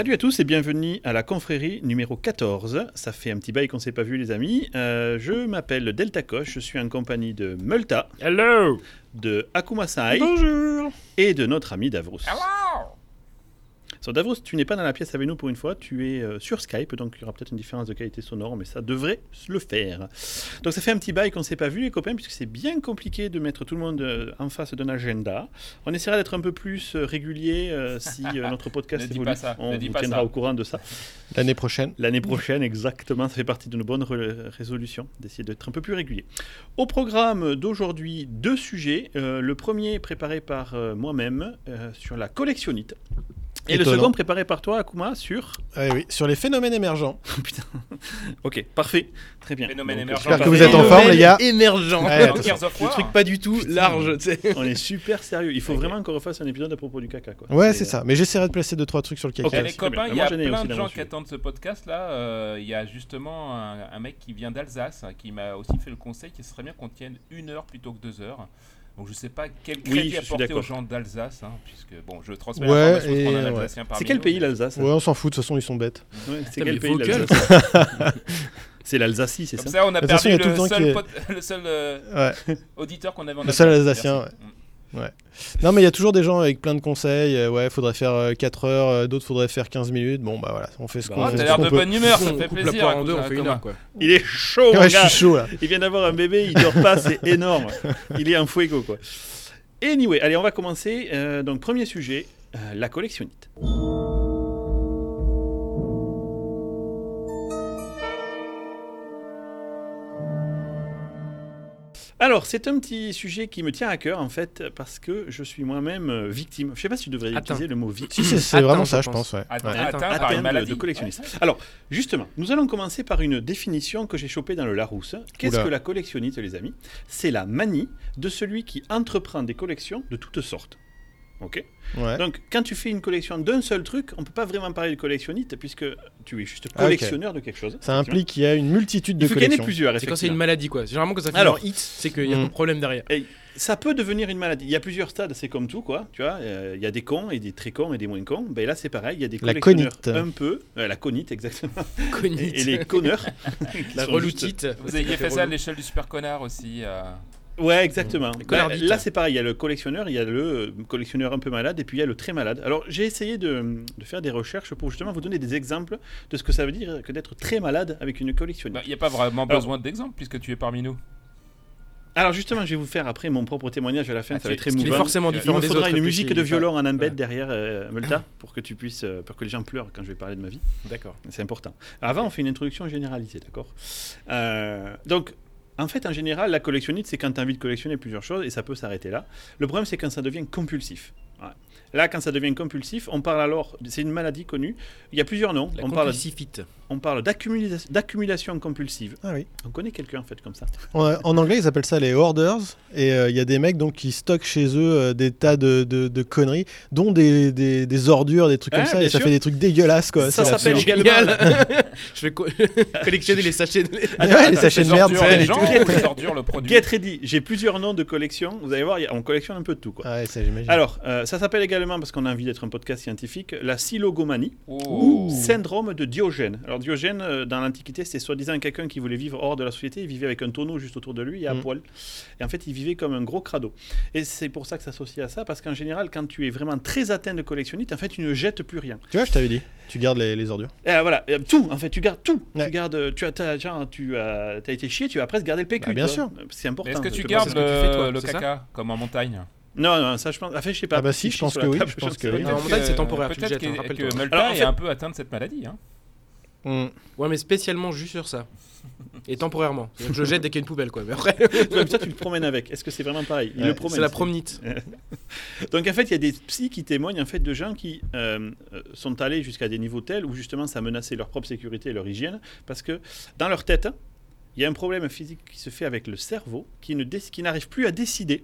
Salut à tous et bienvenue à la confrérie numéro 14. Ça fait un petit bail qu'on ne s'est pas vu les amis. Euh, je m'appelle Delta Koch, je suis en compagnie de Multa, Hello de Akumasai Bonjour et de notre ami Davros. Hello So, Davros, tu n'es pas dans la pièce avec nous pour une fois, tu es euh, sur Skype, donc il y aura peut-être une différence de qualité sonore, mais ça devrait le faire. Donc ça fait un petit bail qu'on ne s'est pas vu les copains, puisque c'est bien compliqué de mettre tout le monde euh, en face d'un agenda. On essaiera d'être un peu plus euh, régulier euh, si euh, notre podcast Ne dis évolue. pas ça, On ne dis vous pas tiendra ça. au courant de ça. L'année prochaine. L'année prochaine, exactement, ça fait partie de nos bonnes résolutions, d'essayer d'être un peu plus régulier. Au programme d'aujourd'hui, deux sujets. Euh, le premier préparé par euh, moi-même euh, sur la collectionnite. Et le second préparé par toi, Akuma, sur... Ah oui, sur les phénomènes émergents. Putain. ok, parfait. Très bien. Phénomène Donc, émergent. J'espère que vous êtes en forme, les gars. Émergent Ouais, Le truc pas du tout large, tu sais. On est super sérieux. Il faut vraiment qu'on refasse un épisode à propos du caca. Quoi. Ouais, c'est ça. Mais j'essaierai de placer deux trois trucs sur le caca. Et les copains, il y a plein de gens qui sujet. attendent ce podcast là. Euh, Il y a justement un, un mec qui vient d'Alsace qui m'a aussi fait le conseil qu'il serait bien qu'on tienne une heure plutôt que deux heures. Donc je sais pas quel Oui, crédit je suis apporter aux gens d'Alsace, hein, puisque bon, je transmets Ouais, l'information qu'on a un ouais. Alsacien parmi C'est quel nous, pays l'Alsace Ouais, on s'en fout, de toute façon, ils sont bêtes. Ouais, C'est quel pays l'Alsace C'est l'Alsacie, c'est Comme ça ça, on a perdu le seul, le seul Ouais. auditeur qu'on avait en Le seul. Alsacien, Merci. Non, mais il y a toujours des gens avec plein de conseils. euh, ouais, faudrait faire euh, 4 heures, euh, d'autres faudrait faire 15 minutes. Bon, bah voilà, on fait ce Bah, qu'on Ah, fait T'as l'air de peut. bonne humeur, ça On fait plaisir. en deux, écoute, on fait une heure quoi. Il est chaud, mon Ouais, je gars. suis chaud là. Il vient d'avoir un bébé, il dort pas, c'est énorme. Il est en fuego, quoi. Anyway, allez, on va commencer. Euh, donc, premier sujet, euh, la collectionnite. Alors, c'est un petit sujet qui me tient à cœur, en fait, parce que je suis moi-même euh, victime. Je sais pas si tu devrais Atteint. utiliser le mot victime. Si, c'est vraiment ça, je pense. pense. Ouais. Atteint, Ouais. atteint par atteinte une de- maladie. de collectionniste. Alors, justement, nous allons commencer par une définition que j'ai chopée dans le Larousse. Qu'est-ce que la collectionnite, les amis? C'est la manie de celui qui entreprend des collections de toutes sortes. Ok Ouais. Donc, quand tu fais une collection d'un seul truc, on peut pas vraiment parler de collectionnite puisque tu es juste Ah, collectionneur de quelque chose. Ça implique qu'il y a une multitude Il de faut qu'il y en ait collections. plusieurs. C'est quand c'est une maladie quoi. Généralement quand ça fait Alors. Hit, c'est qu'il y a un problème derrière. Ça peut devenir une maladie. Il y a plusieurs stades, c'est comme tout, quoi. Tu vois, euh, il y a des cons et des très cons et des moins cons. Ben là, c'est pareil. Il y a des La collectionneurs conite. un peu, euh, la conite exactement, Conite. et, et les conneurs. La reloutite. Vous aviez fait ça à l'échelle du super connard aussi. euh, Ouais, exactement. Bah, là, c'est pareil. Il y a le collectionneur, il y a le euh, collectionneur un peu malade, et puis il y a le très malade. Alors, j'ai essayé de, de faire des recherches pour justement vous donner des exemples de ce que ça veut dire que d'être très malade avec une collectionnite. Il n'y a pas vraiment Alors- besoin d'exemple puisque tu es parmi nous. Alors, justement, je vais vous faire après mon propre témoignage à la fin. Ah, ça va être émouvant. forcément Il me des faudra autres. une musique de violon en embed derrière euh, Multa pour que tu puisses, euh, pour que les gens pleurent quand je vais parler de ma vie. D'accord. C'est important. Avant, on fait une introduction généralisée, d'accord? Euh, Donc, en fait, en général, la collectionnite, c'est quand tu as envie de collectionner plusieurs choses et ça peut s'arrêter là. Le problème, c'est quand ça devient compulsif. Là, quand ça devient compulsif, on parle alors, c'est une maladie connue. Il y a plusieurs noms. La on parle, compulsifite. On parle d'accumulation compulsive. Ah oui. On connaît quelqu'un en fait comme ça. En, en anglais, ils appellent ça les hoarders. Et euh, il y a des mecs donc qui stockent chez eux euh, des tas de, de- de conneries, dont des, des- des ordures, des trucs Ah, comme ça. bien Et ça fait des trucs dégueulasses quoi. Ça s'appelle également. Génial. Je vais co- collectionner les sachets. de- Ouais, les sachets de merde. ordures, ça, les gens ou les ordures, le produit Get ready. J'ai plusieurs noms de collection. Vous allez voir, a- on collectionne un peu de tout. Quoi. Ah ouais, ça. Alors, euh, ça s'appelle également, parce qu'on a envie d'être un podcast scientifique, la silogomanie. Oh. Syndrome de Diogène. Alors Diogène, euh, dans l'Antiquité, c'était soi-disant quelqu'un qui voulait vivre hors de la société. Il vivait avec un tonneau juste autour de lui et à Mm. poil. Et en fait, il vivait comme un gros crado. Et c'est pour ça que ça s'associe à ça, parce qu'en général, quand tu es vraiment très atteint de collectionnite, en fait, tu ne jettes plus rien. Tu vois, je t'avais dit. Tu gardes les, les ordures. Et euh, voilà, euh, tout, en fait, tu gardes tout. Ouais. Tu gardes, tu as, genre, tu as, as été chié, tu vas presque garder le PQ. Bah, bien tu vois. sûr. C'est important. Est-ce que tu gardes que tu fais, toi, le, caca comme en montagne? Non, non, ça, je pense. Enfin, je sais pas. Ah bah si, je pense que oui, je pense que oui. en montagne, c'est temporaire, tu le Peut-être jettes, hein, que, que Alors, en est un peu atteint de cette maladie. Hein. Mm. Ouais, mais spécialement juste sur ça. Et temporairement. Que Je jette dès qu'il y a une poubelle quoi. Mais après, Comme ça, tu le promènes avec. Est-ce que c'est vraiment pareil Il Ouais, le promène. c'est la promenite. Donc en fait, il y a des psys qui témoignent en fait de gens qui euh, euh, sont allés jusqu'à des niveaux tels où justement ça menaçait leur propre sécurité et leur hygiène parce que dans leur tête, il y a un problème physique qui se fait avec le cerveau qui ne dé- qui n'arrive plus à décider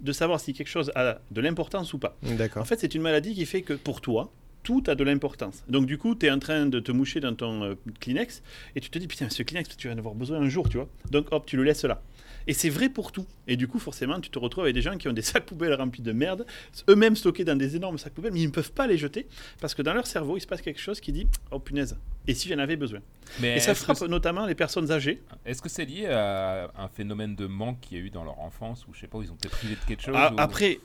de savoir si quelque chose a de l'importance ou pas. En D'accord. fait, c'est une maladie qui fait que pour toi, tout a de l'importance. Donc du coup, tu es en train de te moucher dans ton euh, Kleenex et tu te dis putain, ce Kleenex, tu vas en avoir besoin un jour, tu vois. Donc hop, tu le laisses là. Et c'est vrai pour tout. Et du coup, forcément, tu te retrouves avec des gens qui ont des sacs poubelles remplis de merde, eux-mêmes stockés dans des énormes sacs poubelles, mais ils ne peuvent pas les jeter parce que dans leur cerveau, il se passe quelque chose qui dit oh punaise, et si j'en avais besoin? Mais Et ça frappe notamment les personnes âgées. Est-ce que c'est lié à un phénomène de manque qu'il y a eu dans leur enfance ou je sais pas, où ils ont été privés de quelque chose Ah, ou- Après,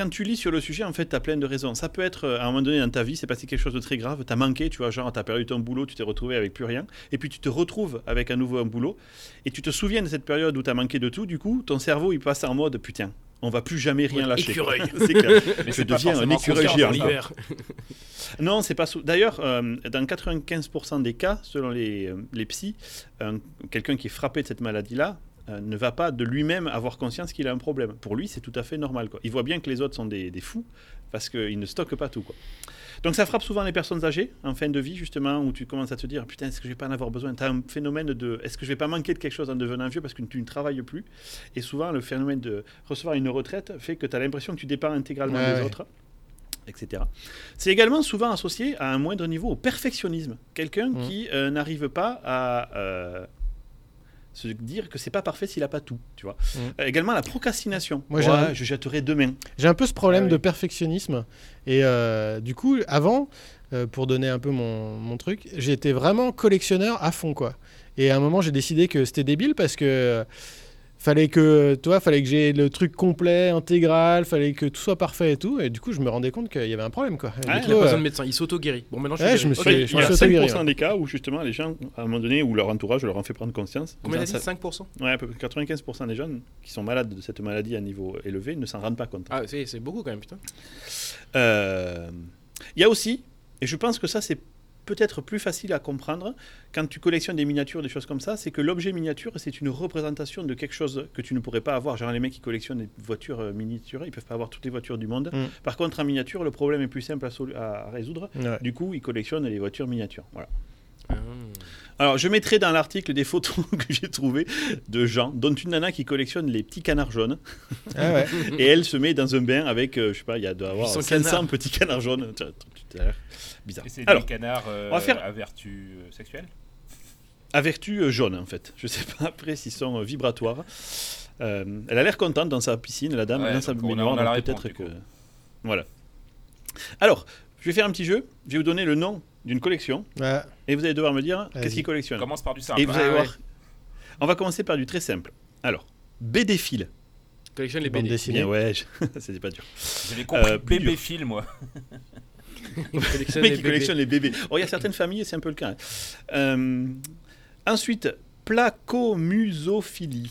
quand tu lis sur le sujet, en fait, tu as plein de raisons. Ça peut être, euh, à un moment donné dans ta vie, c'est passé quelque chose de très grave, tu as manqué, tu vois, genre, tu as perdu ton boulot, tu t'es retrouvé avec plus rien, et puis tu te retrouves avec à nouveau un boulot, et tu te souviens de cette période où tu as manqué de tout, du coup, ton cerveau, il passe en mode, putain, on va plus jamais rien lâcher. écureuil. C'est clair. Mais je deviens un écureuil géant. Non, c'est pas sou- D'ailleurs, euh, dans 95% des cas, selon les, euh, les psys, un- quelqu'un qui est frappé de cette maladie-là euh, ne va pas de lui-même avoir conscience qu'il a un problème. Pour lui, c'est tout à fait normal. Quoi. Il voit bien que les autres sont des, des fous parce qu'ils ne stockent pas tout. Quoi. Donc ça frappe souvent les personnes âgées en fin de vie, justement, où tu commences à te dire Putain, est-ce que je vais pas en avoir besoin? Tu as un phénomène de Est-ce que je vais pas manquer de quelque chose en devenant vieux parce que tu ne travailles plus? Et souvent, le phénomène de recevoir une retraite fait que tu as l'impression que tu dépends intégralement Ouais, des ouais. autres etc. C'est également souvent associé à un moindre niveau au perfectionnisme. Quelqu'un Mhm. qui euh, n'arrive pas à euh, se dire que c'est pas parfait s'il a pas tout, tu vois. Mhm. Euh, également la procrastination. Moi, Ouais, un- je jetterai demain. J'ai un peu ce problème Ah oui. de perfectionnisme. Et euh, du coup, avant, euh, pour donner un peu mon, mon truc, j'étais vraiment collectionneur à fond, quoi. Et à un moment, j'ai décidé que c'était débile parce que euh, fallait que, toi, fallait que j'ai le truc complet, intégral, fallait que tout soit parfait et tout. Et du coup, je me rendais compte qu'il y avait un problème, quoi. Il coup, a pas besoin de médecin, il s'auto-guérit. Bon, maintenant je Ouais, suis je me suis- Ok, je il y me a suis 5% auto-guéri, des cas où justement les gens, à un moment donné, où leur entourage leur en fait prendre conscience. Combien disant 5% ça- Ouais, à peu près 95% des jeunes qui sont malades de cette maladie à niveau élevé ne s'en rendent pas compte. Ah, c'est c'est beaucoup quand même, putain. Euh, Il y a aussi, et je pense que ça c'est peut-être plus facile à comprendre quand tu collectionnes des miniatures, des choses comme ça, c'est que l'objet miniature c'est une représentation de quelque chose que tu ne pourrais pas avoir. Genre les mecs qui collectionnent des voitures euh, miniaturées, ils peuvent pas avoir toutes les voitures du monde. Mm. Par contre en miniature, le problème est plus simple à, sol- à- à résoudre. ouais. Du coup, ils collectionnent les voitures miniatures. Voilà. Ah. Alors, je mettrai dans l'article des photos que j'ai trouvées de gens, dont une nana qui collectionne les petits canards jaunes. Ah ouais. Et elle se met dans un bain avec, euh, je sais pas, il y a doit avoir 800 500 canards. petits canards jaunes. Bizarre. Et c'est Alors, des canards euh, on va faire- à vertu euh, sexuelle à vertu euh, jaune, en fait. Je sais pas après s'ils sont euh, vibratoires. Euh, elle a l'air contente dans sa piscine, la dame, Ouais, dans sa baignoire, peut-être que. Voilà. Alors, je vais faire un petit jeu. Je vais vous donner le nom d'une collection. Ouais. Et vous allez devoir me dire qu'est-ce qu'il collectionne? Commence par du simple. Et vous Ah allez ouais. voir. On va commencer par du très simple. Alors, BD fil. Collectionne les BD. dessinée. Bien, ouais, je- c'était pas dur. J'avais compris Euh, plus bébé dur. film, moi. Collectionne Le mec les qui bébés. collectionne les bébés. Oh, il y a certaines familles, c'est un peu le cas. hein. Euh, ensuite, placomusophilie.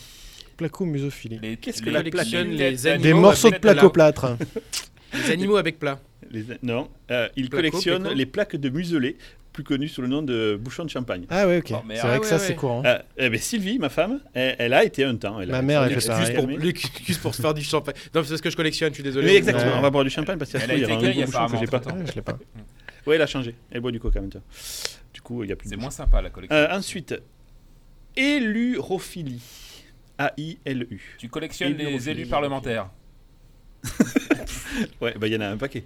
Placo-musophilie. Qu'est-ce que la animaux Des Oh, morceaux de placo-plâtre. Les animaux avec plat. Les- non, euh, il Placo, collectionne placo. les plaques de muselé, plus connues sous le nom de bouchon de champagne. Ah ouais, ok. Oh, c'est vrai Ah que ouais, ça, ouais. c'est courant. Euh, eh ben, Sylvie, ma femme, elle, elle a été un temps. Elle Ma a- mère, elle fait a- pareil. Excuse pour, mais- l'excuse pour se faire du champagne. Non, c'est parce que je collectionne, je suis désolé. Oui, exactement. Ouais. On va boire du champagne parce qu'il y a un bouchon que j'ai pas. je l'ai pas. Oui, elle a changé. Elle boit du coca maintenant. Du coup, il y a plus de C'est moins sympa la collection. Euh, ensuite, élurophilie. A-I-L-U. Tu collectionnes les élus parlementaires. Ouais, bah il y en a un paquet.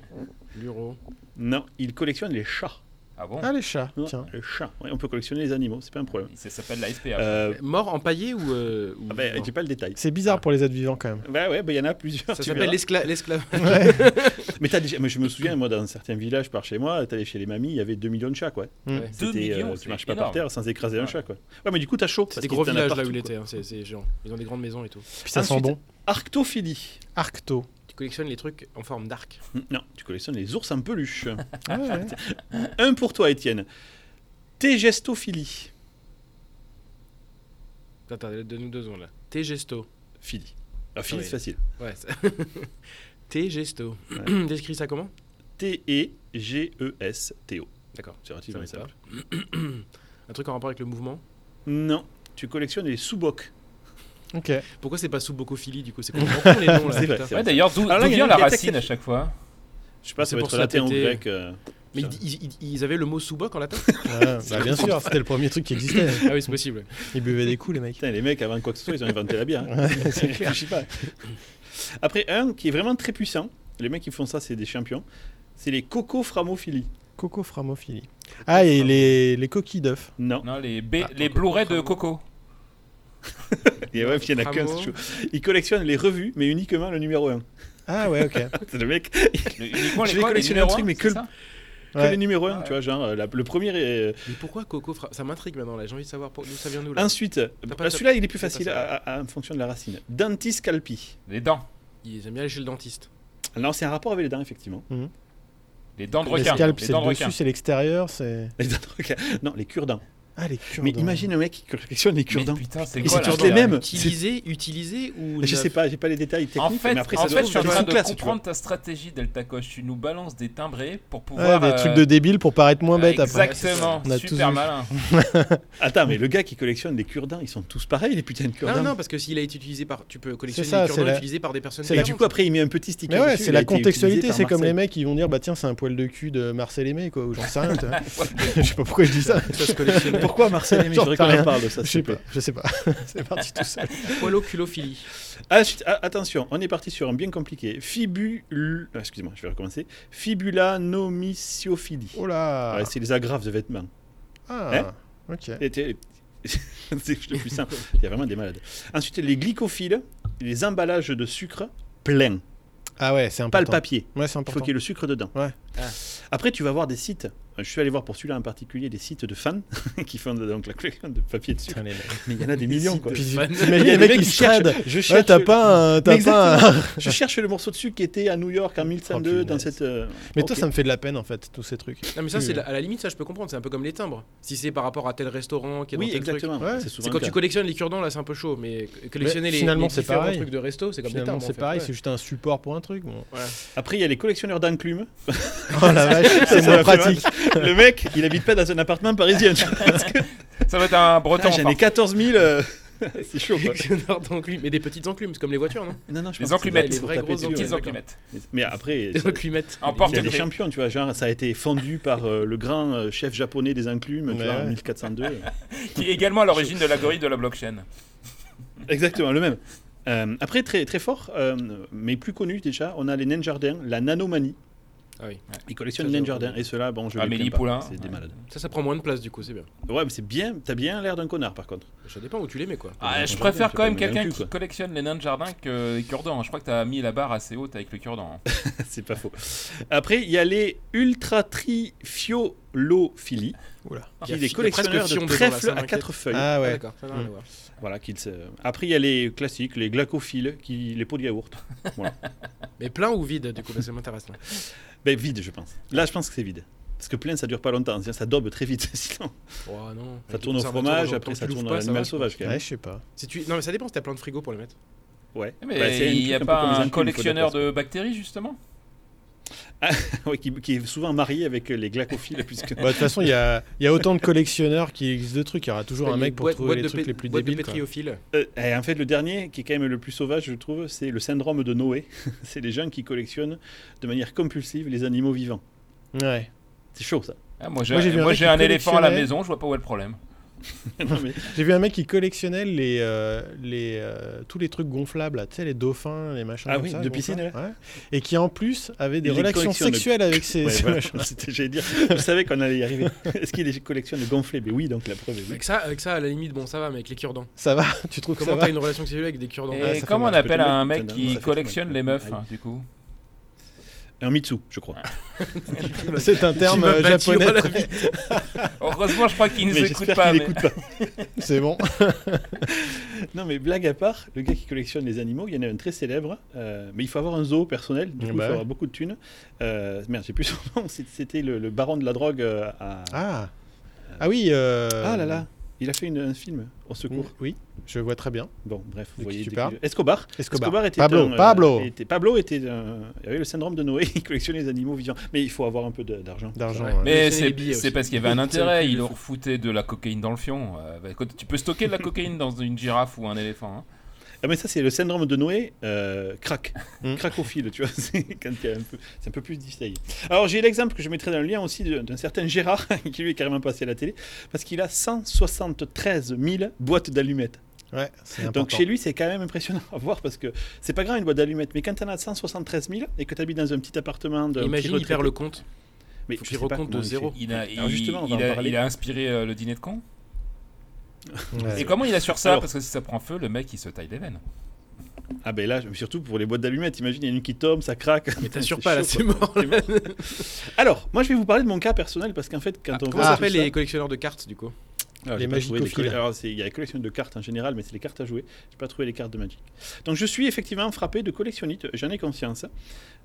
L'euro. Non, il collectionne les chats. Ah bon? Ah, les chats, Ouais, tiens. Les chats. Ouais, on peut collectionner les animaux, c'est pas un problème. Ça s'appelle la SPA. Euh, Mort empaillé ou. euh, ou ah bah, j'ai pas le détail. C'est bizarre pour les êtres vivants quand même. Bah ouais, bah, il y en a plusieurs. Ça tu s'appelle verras. l'escla- l'esclavage. Mais, t'as déjà- mais je me souviens, moi, dans certains villages par chez moi, t'allais chez les mamies, il y avait 2 millions de chats, quoi. Mm. Ouais. Deux C'était, euh, millions, tu marches pas énorme. par terre sans écraser un Ouais. chat, quoi. Ouais, mais du coup, t'as chaud. C'est parce des gros villages là partout, où il quoi. était. hein, c'est- C'est genre. Ils ont des grandes maisons et tout. Puis ça sent Ensuite- bon. Arctophilie. Arcto. Tu collectionnes les trucs en forme d'arc. Non, tu collectionnes les ours en peluche. Ah ouais. un pour toi, Étienne. Tégestophilie. Attends, donne-nous deux secondes là. T-gesto. Philie. La philie, Oui. c'est facile. Ouais. ça- T-gesto. Ouais. Décris ça comment? T-E-G-E-S-T-O. D'accord. C'est relativement Ça simple. Un truc en rapport avec le mouvement? Non, tu collectionnes les sous-bocs. Ok. Pourquoi c'est pas sous bocophilie du coup? C'est complètement les noms là. Ouais, d'ailleurs, d'où vient la racine à chaque fois? Je sais pas, C'est ça va pour être latin ou grec. euh, Mais ils, ils- ils- ils avaient le mot sous-boc en latin Ouais, bah, bien sûr, c'était le premier truc qui existait. Ah oui, c'est possible. Ils buvaient des coups, les mecs. Putain, les mecs, avant quoi que ce soit, ils ont inventé la bière. hein. Ouais, c'est clair. Je sais pas. Après, un qui est vraiment très puissant. Les mecs qui font ça, c'est des champions. C'est les coco-framophilie. Cocoframophilie. Ah, et les, les coquilles d'œufs. Non. Non, les, Ah, les Coco Blu-ray de. Coco. Et ouais, puis il y en a qu'un, c'est chaud. Il collectionne les revues, mais uniquement le numéro 1. Ah ouais, ok. C'est le mec, Le- uniquement Je les vais quoi, les collectionner un truc, mais c'est que le- que Ouais. le numéro 1, Ouais. tu vois, genre euh, la- le premier est... Mais pourquoi Coco fra- Ça m'intrigue maintenant là, j'ai envie de savoir pour- d'où ça vient d'où là. Ensuite, euh, celui-là il est plus facile à, à- à- en fonction de la racine. Dentiscalpi. Les dents. Ils aiment bien aller chez le dentiste. Alors c'est un rapport avec les dents, effectivement. Les dents de Les requin. scalps, Les c'est le dessus, requin. c'est l'extérieur, c'est. Les dents de requin. Non, les cure-dents. Ah, les Mais imagine un mec qui collectionne les Mais cure-dents. putain, c'est tous les mêmes. Utilisé, utilisé ou. Je sais pas, j'ai pas les détails techniques, En fait, mais après en ça fait, trouve je suis en train de classe, comprendre ta stratégie, Delta Coche. Tu nous balances des timbrés pour Ouais, pouvoir. des euh, trucs de débiles pour paraître moins bête après. Exactement, On a tous super vu. malin. Attends, mais le gars qui collectionne les cure-dents, ils sont tous pareils, les putains de Non, cure-dents. non, parce que s'il a été utilisé par. Tu peux collectionner ça, des c'est cure-dents utilisés par des personnes. Et du coup, après, il met un petit sticker. Ouais, dessus, c'est la contextualité, c'est comme les Marcel. mecs qui vont dire bah tiens, c'est un poil de cul de Marcel Aimé quoi, ou j'en sais rien. Je sais pas pourquoi je dis ça. Pourquoi Marcel Aimé en parle de ça, Je sais pas, je sais pas. c'est parti tout seul. Poiloculophilie. Ah, attention, on est parti sur un bien compliqué. Fibul... ah, Excuse-moi, je vais recommencer. Fibulanomyciophilie. Oh là Ouais, c'est les agrafes de vêtements. Ah, Hein ok. C'est le plus simple. Il y a vraiment des malades. Ensuite, les glycophiles, les emballages de sucre pleins. Ah ouais, c'est Pas le important. papier. Ouais, c'est Il faut important. qu'il y ait le sucre dedans. Ouais. Ah. Après, tu vas voir des sites. Je suis allé voir pour celui-là en particulier des sites de fans qui font de- donc la collection de papier de sucre. Putain, les mecs. Mais il y en a des millions, quoi. T'imagines Il y a les des mecs mecs qui cherchent. Je Ouais, cherche, t'as pas un. T'as Mais pas un- je cherche le morceau de sucre qui était à New York en 1102 Oh, dans cette. euh, Mais toi, ça me fait de la peine en fait, tous ces trucs. Non, mais ça, c'est la- à la limite, ça, je peux comprendre. C'est un peu comme les timbres. Si c'est par rapport à tel restaurant qui est dans Oui, tel truc. exactement. Ouais. C'est C'est quand tu collectionnes les cure-dents, là, c'est un peu chaud. Mais collectionner les, finalement, les c'est différents pareil. trucs de resto, c'est comme les Finalement, timbres. c'est pareil, Ouais. c'est juste un support pour un truc. Après, il y a les collectionneurs d'enclumes. Oh la vache, c'est moins pratique. Le mec, il habite pas dans un appartement parisien. que- Ça va être un breton. Ah, J'en ai enfin. 14 000. euh, c'est chaud, quoi. Mais des petites enclumes, c'est comme les voitures, non? Non, non, je Les pense que enclumettes, les vraies grosses enclumettes. Mais après, Des ça- enclumettes. En il y porte a des champions, tu vois. Genre, ça a été fondu par euh, le grand euh, chef japonais des enclumes, tu Ouais, vois, en ouais. 1402. Qui est également à l'origine de l'algorithme de la blockchain. Exactement, le même. Euh, après, très, très fort, euh, mais plus connu déjà, on a les nains la nanomanie. Ah oui. Ils collectionnent Ça, les nains j'ai de jardin. entendu. Et ceux-là, bon, je Amélie les plains pas, Poulain. C'est des Ouais. malades. Ça, ça prend moins de place, du coup, c'est bien. Ouais, mais c'est bien, t'as bien l'air d'un connard par contre. Ça dépend où tu les mets, quoi. Ah, je préfère quand même quelqu'un qui collectionne les nains de jardin que les cure-dents. Je crois que t'as mis la barre assez haute avec le cure-dent. hein. c'est pas faux. Après, il y a les ultratrifiolophilie, Oula. Qui Il y est des collectionneurs de trèfles à quatre feuilles. Ah Ah, ouais. ça Mm. Voilà, se- Après, il y a les classiques, les glacophiles, qui... les pots de yaourt. Mais plein ou vide, du coup, ça m'intéresse. Ben, vide, je pense. Là, je pense que c'est vide. Parce que plein, ça dure pas longtemps. Ça daube très vite. Sinon, Oh non. ça tourne au fromage, genre, après, ça tourne à l'animal va, sauvage. Quand même. Ouais, je sais pas. Si tu... Non, mais ça dépend si t'as plein de frigo pour les mettre. Ouais. Mais Bah, il n'y a pas un collectionneur de bactéries, justement? Ouais, qui, qui est souvent marié avec les glacophiles, puisque. Bah, De toute façon, il y a, il y a autant de collectionneurs qui existent de trucs. Il y aura toujours un mec pour boîtes- trouver les de trucs les plus de débiles. pétriophiles. Euh, et en fait, le dernier, qui est quand même le plus sauvage, je trouve, c'est le syndrome de Noé. c'est les gens qui collectionnent de manière compulsive les animaux vivants. Ouais. C'est chaud, ça. Ah, Moi, j'ai un éléphant à la maison, je vois pas où est le problème. Mais- J'ai vu un mec qui collectionnait les, euh, les, euh, tous les trucs gonflables, là, tu sais, les dauphins, les machins Ah comme oui, ça, de piscine. Ouais. Et qui en plus avait des relations sexuelles avec ces, Ouais, ces voilà, machins. c'était- J'allais dire, je savais qu'on allait y arriver. Est-ce qu'il les collectionne gonflés? Mais oui, donc la preuve est oui. Avec ça, avec ça, à la limite, bon, ça va, mais avec les cure-dents. Ça va Tu trouves que Comment ça t'as va une relation sexuelle avec des cure-dents? Et fait comment on appelle un mec qui collectionne les meufs, hein, du coup Un Mitsu, je crois. C'est un terme euh, japonais. Heureusement, je crois qu'il nous Mais écoute pas. mais-. C'est bon. Non, mais blague à part, le gars qui collectionne les animaux, il y en a un très célèbre, euh, mais il faut avoir un zoo personnel, du coup, il faut ouais. avoir beaucoup de thunes. Euh, merde, j'ai plus son nom, c'était le, le baron de la drogue euh, à. Ah, ah oui. euh, Ah là là, il a fait une- un film au secours. Oui, je vois très bien. Bon, bref, De vous qui voyez. tu parles Escobar. Escobar. était Pablo, un, euh, Pablo. était- Pablo était un- il avait le syndrome de Noé, il collectionnait les animaux vivants. Mais il faut avoir un peu d'argent. D'argent. Ouais. Mais c'est parce qu'il y avait un intérêt, il leur fou. foutait de la cocaïne dans le fion. Euh, bah, écoute, tu peux stocker de la cocaïne dans une girafe ou un éléphant. hein. Ah, mais ça, c'est le syndrome de Noé, euh, crack. Mm. Cracophile, tu vois. C'est il un peu, c'est un peu plus difficile. Alors, j'ai l'exemple que je mettrai dans le lien aussi d'un certain Gérard, qui lui est carrément passé à la télé, parce qu'il a 173 000 boîtes d'allumettes. Ouais, c'est Donc chez lui, c'est quand même impressionnant à voir parce que c'est pas grave une boîte d'allumettes, mais quand tu en as 173 000 et que tu habites dans un petit appartement de. Imagine, il perd le compte. Mais faut je recompte de il zéro. Il a, Alors il- justement, on va il en a- parler. il a inspiré euh, le dîner de con. Ouais. Et comment il assure ça Alors- Parce que si ça prend feu, le mec il se taille les veines. Ah ben là, surtout pour les boîtes d'allumettes, imagine, il y en a une qui tombe, ça craque. Mais t'assures pas, là, c'est mort. Alors, moi je vais vous parler de mon cas personnel parce qu'en fait, quand Ah, on comment voit ça tout s'appelle ça- les collectionneurs de cartes, du coup? Alors, Les magicophiles. il y a les collections de cartes en général, mais c'est les cartes à jouer. J'ai pas trouvé les cartes de Magic. Donc, je suis effectivement frappé de collectionnite. J'en ai conscience.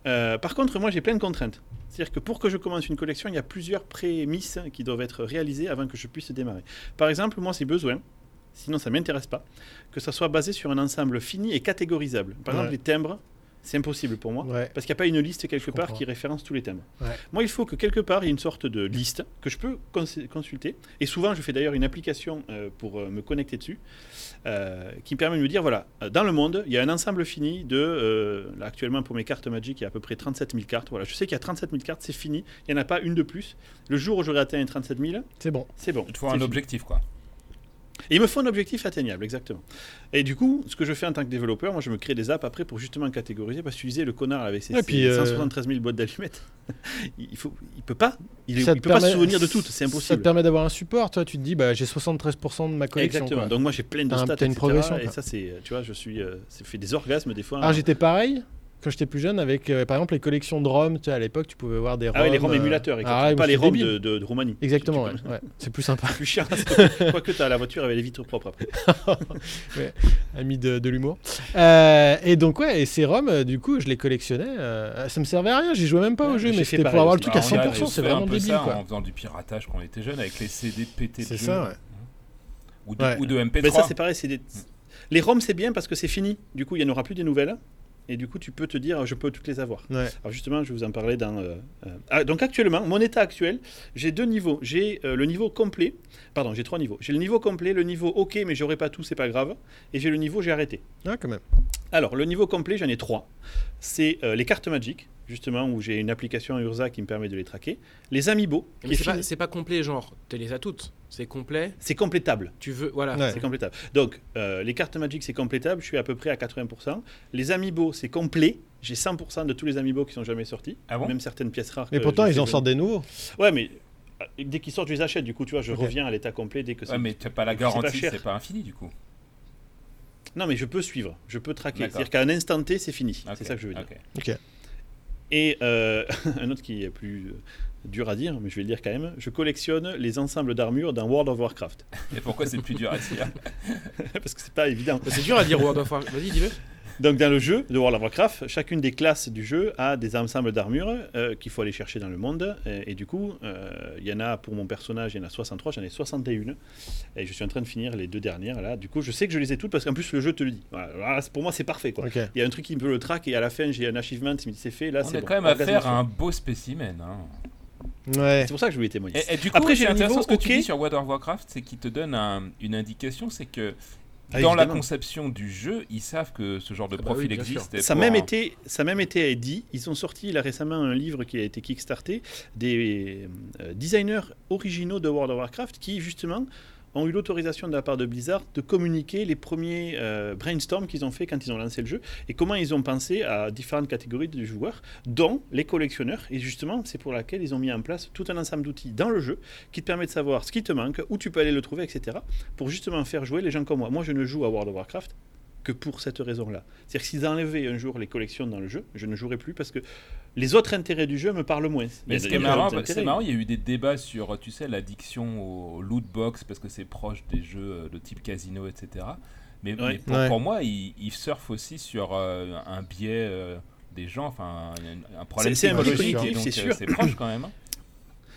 Euh, par contre, moi, j'ai plein de contraintes. C'est-à-dire que pour que je commence une collection, il y a plusieurs prémices qui doivent être réalisées avant que je puisse démarrer. Par exemple, moi, c'est besoin. Sinon, ça m'intéresse pas. Que ça soit basé sur un ensemble fini et catégorisable. Par exemple, les timbres, c'est impossible pour moi. Ouais. Parce qu'il n'y a pas une liste quelque Je part comprends. qui référence tous les thèmes. Ouais. Moi, il faut que quelque part, il y ait une sorte de liste que je peux cons- consulter. Et souvent, je fais d'ailleurs une application euh, pour euh, me connecter dessus, euh, qui me permet de me dire, voilà, dans le monde, il y a un ensemble fini de, euh, là, actuellement pour mes cartes Magic, il y a à peu près 37 000 cartes. Voilà, je sais qu'il y a 37 000 cartes, c'est fini. Il n'y en a pas une de plus. Le jour où j'aurai atteint les 37 000, C'est bon. c'est bon. Il te faut un fini. objectif quoi. Et il me faut un objectif atteignable, exactement. Et du coup, ce que je fais en tant que développeur, moi je me crée des apps après pour justement catégoriser, parce que tu disais, le connard avec ses, puis, euh, 173 000 boîtes d'allumettes, il, faut, il peut pas, il, Ça peut pas se souvenir de toutes, c'est Ça te impossible. permet d'avoir un support. Toi, tu te dis, bah, j'ai 73% de ma collection. Exactement. quoi. Donc moi j'ai plein de T'as un- stats, t'as une etc., progression, Et ça c'est, tu vois, je suis, euh, c'est fait des orgasmes des fois. Alors, j'étais pareil quand j'étais plus jeune avec, euh, par exemple, les collections de ROM. Tu sais, à l'époque, tu pouvais voir des ROM. ah ouais, les ROM euh, émulateurs, ah ouais, pas les ROM de, de, de Roumanie. Exactement, Tu- ouais. tu- ouais. C'est plus sympa. Plus chiant, quoique t'as la voiture avait les vitres propres après. Ami de, de l'humour. Euh, et donc, ouais, et ces ROM, du coup, je les collectionnais. euh, ça me servait à rien, j'y jouais même pas Ouais, au jeu, mais c'était pour avoir le truc à Alors, on a 100%, tous c'est vraiment un peu débile, ça quoi. En faisant du piratage quand on était jeune avec les CD pétés C'est ça, ouais. Ou de, Ouais. ou de MP3. Mais ça c'est pareil, c'est des... les ROM c'est bien parce que c'est fini. Du coup il n'y en aura plus des nouvelles. Et du coup tu peux te dire je peux toutes les avoir. Ouais. Alors justement, je vais vous en parler dans. euh, euh, ah, donc actuellement, mon état actuel, j'ai deux niveaux. J'ai euh, le niveau complet. Pardon, j'ai trois niveaux. J'ai le niveau complet, le niveau OK, mais j'aurai pas tout, c'est pas grave. Et j'ai le niveau j'ai arrêté. Ah, quand même. Alors le niveau complet, j'en ai trois. C'est euh, les cartes magiques, justement, où j'ai une application Urza qui me permet de les traquer. Les amiibo, c'est pas, c'est pas complet, genre, tu les as toutes. C'est complet, c'est complétable. tu veux. Voilà. Ouais. C'est complétable. Donc, euh, les cartes magiques, c'est complétable. Je suis à peu près à 80%. Les amiibo, c'est complet. J'ai 100% de tous les amiibo qui sont jamais sortis. Ah bon? Même certaines pièces rares. Mais pourtant, ils en sortent des nouveaux. Ouais, mais euh, dès qu'ils sortent, je les achète. Du coup, tu vois, je reviens à l'état complet dès que c'est. Ouais, mais t'as pas la garantie, c'est pas infini du coup. Non, mais je peux suivre. Je peux traquer. C'est-à-dire qu'à un instant T, c'est fini. C'est ça que je veux dire. Et euh, un autre qui est plus euh, dur à dire, mais je vais le dire quand même. Je collectionne les ensembles d'armure dans World of Warcraft. Et pourquoi c'est plus dur à dire? Parce que c'est pas évident. C'est dur à dire World of Warcraft. Vas-y, dis-le. Donc dans le jeu de World of Warcraft, chacune des classes du jeu a des ensembles d'armure euh, qu'il faut aller chercher dans le monde. Et, et du coup, euh, il y en a pour mon personnage, il y en a 63, j'en ai 61. Et je suis en train de finir les deux dernières là. Du coup, je sais que je les ai toutes parce qu'en plus le jeu te le dit. Voilà, c'est- pour moi, c'est parfait quoi. Il y a un truc qui me le track et à la fin, j'ai un achievement qui me dit c'est fait. Là, On c'est a bon. quand même affaire à à un beau spécimen. hein. Ouais. C'est pour ça que je voulais témoigner. Et, et du coup, Après, c'est intéressant niveau, ce que tu ok. dis sur World of Warcraft, c'est qu'il te donne un- une indication, c'est que Ah, dans la conception du jeu, ils savent que ce genre de Ah bah profil oui, existe. Ça a même, un- été, ça a même été dit. Ils ont sorti là récemment un livre qui a été kickstarté des euh, designers originaux de World of Warcraft qui justement ont eu l'autorisation de la part de Blizzard de communiquer les premiers euh, brainstorms qu'ils ont fait quand ils ont lancé le jeu et comment ils ont pensé à différentes catégories de joueurs, dont les collectionneurs. Et justement, c'est pour laquelle ils ont mis en place tout un ensemble d'outils dans le jeu qui te permet de savoir ce qui te manque, où tu peux aller le trouver, etc. pour justement faire jouer les gens comme moi. Moi, je ne joue à World of Warcraft que pour cette raison-là. C'est-à-dire que s'ils enlevaient un jour les collections dans le jeu, je ne jouerais plus parce que les autres intérêts du jeu me parlent moins. Mais Il ce qui est marrant, c'est marrant, il y a eu des débats sur, tu sais, l'addiction au loot box parce que c'est proche des jeux euh, de type casino, etc. Mais, Ouais. mais pour, Ouais. pour moi, ils, ils surfent aussi sur euh, un biais euh, des gens, enfin un, un problème C'est- c'est un sûr. Proche quand même.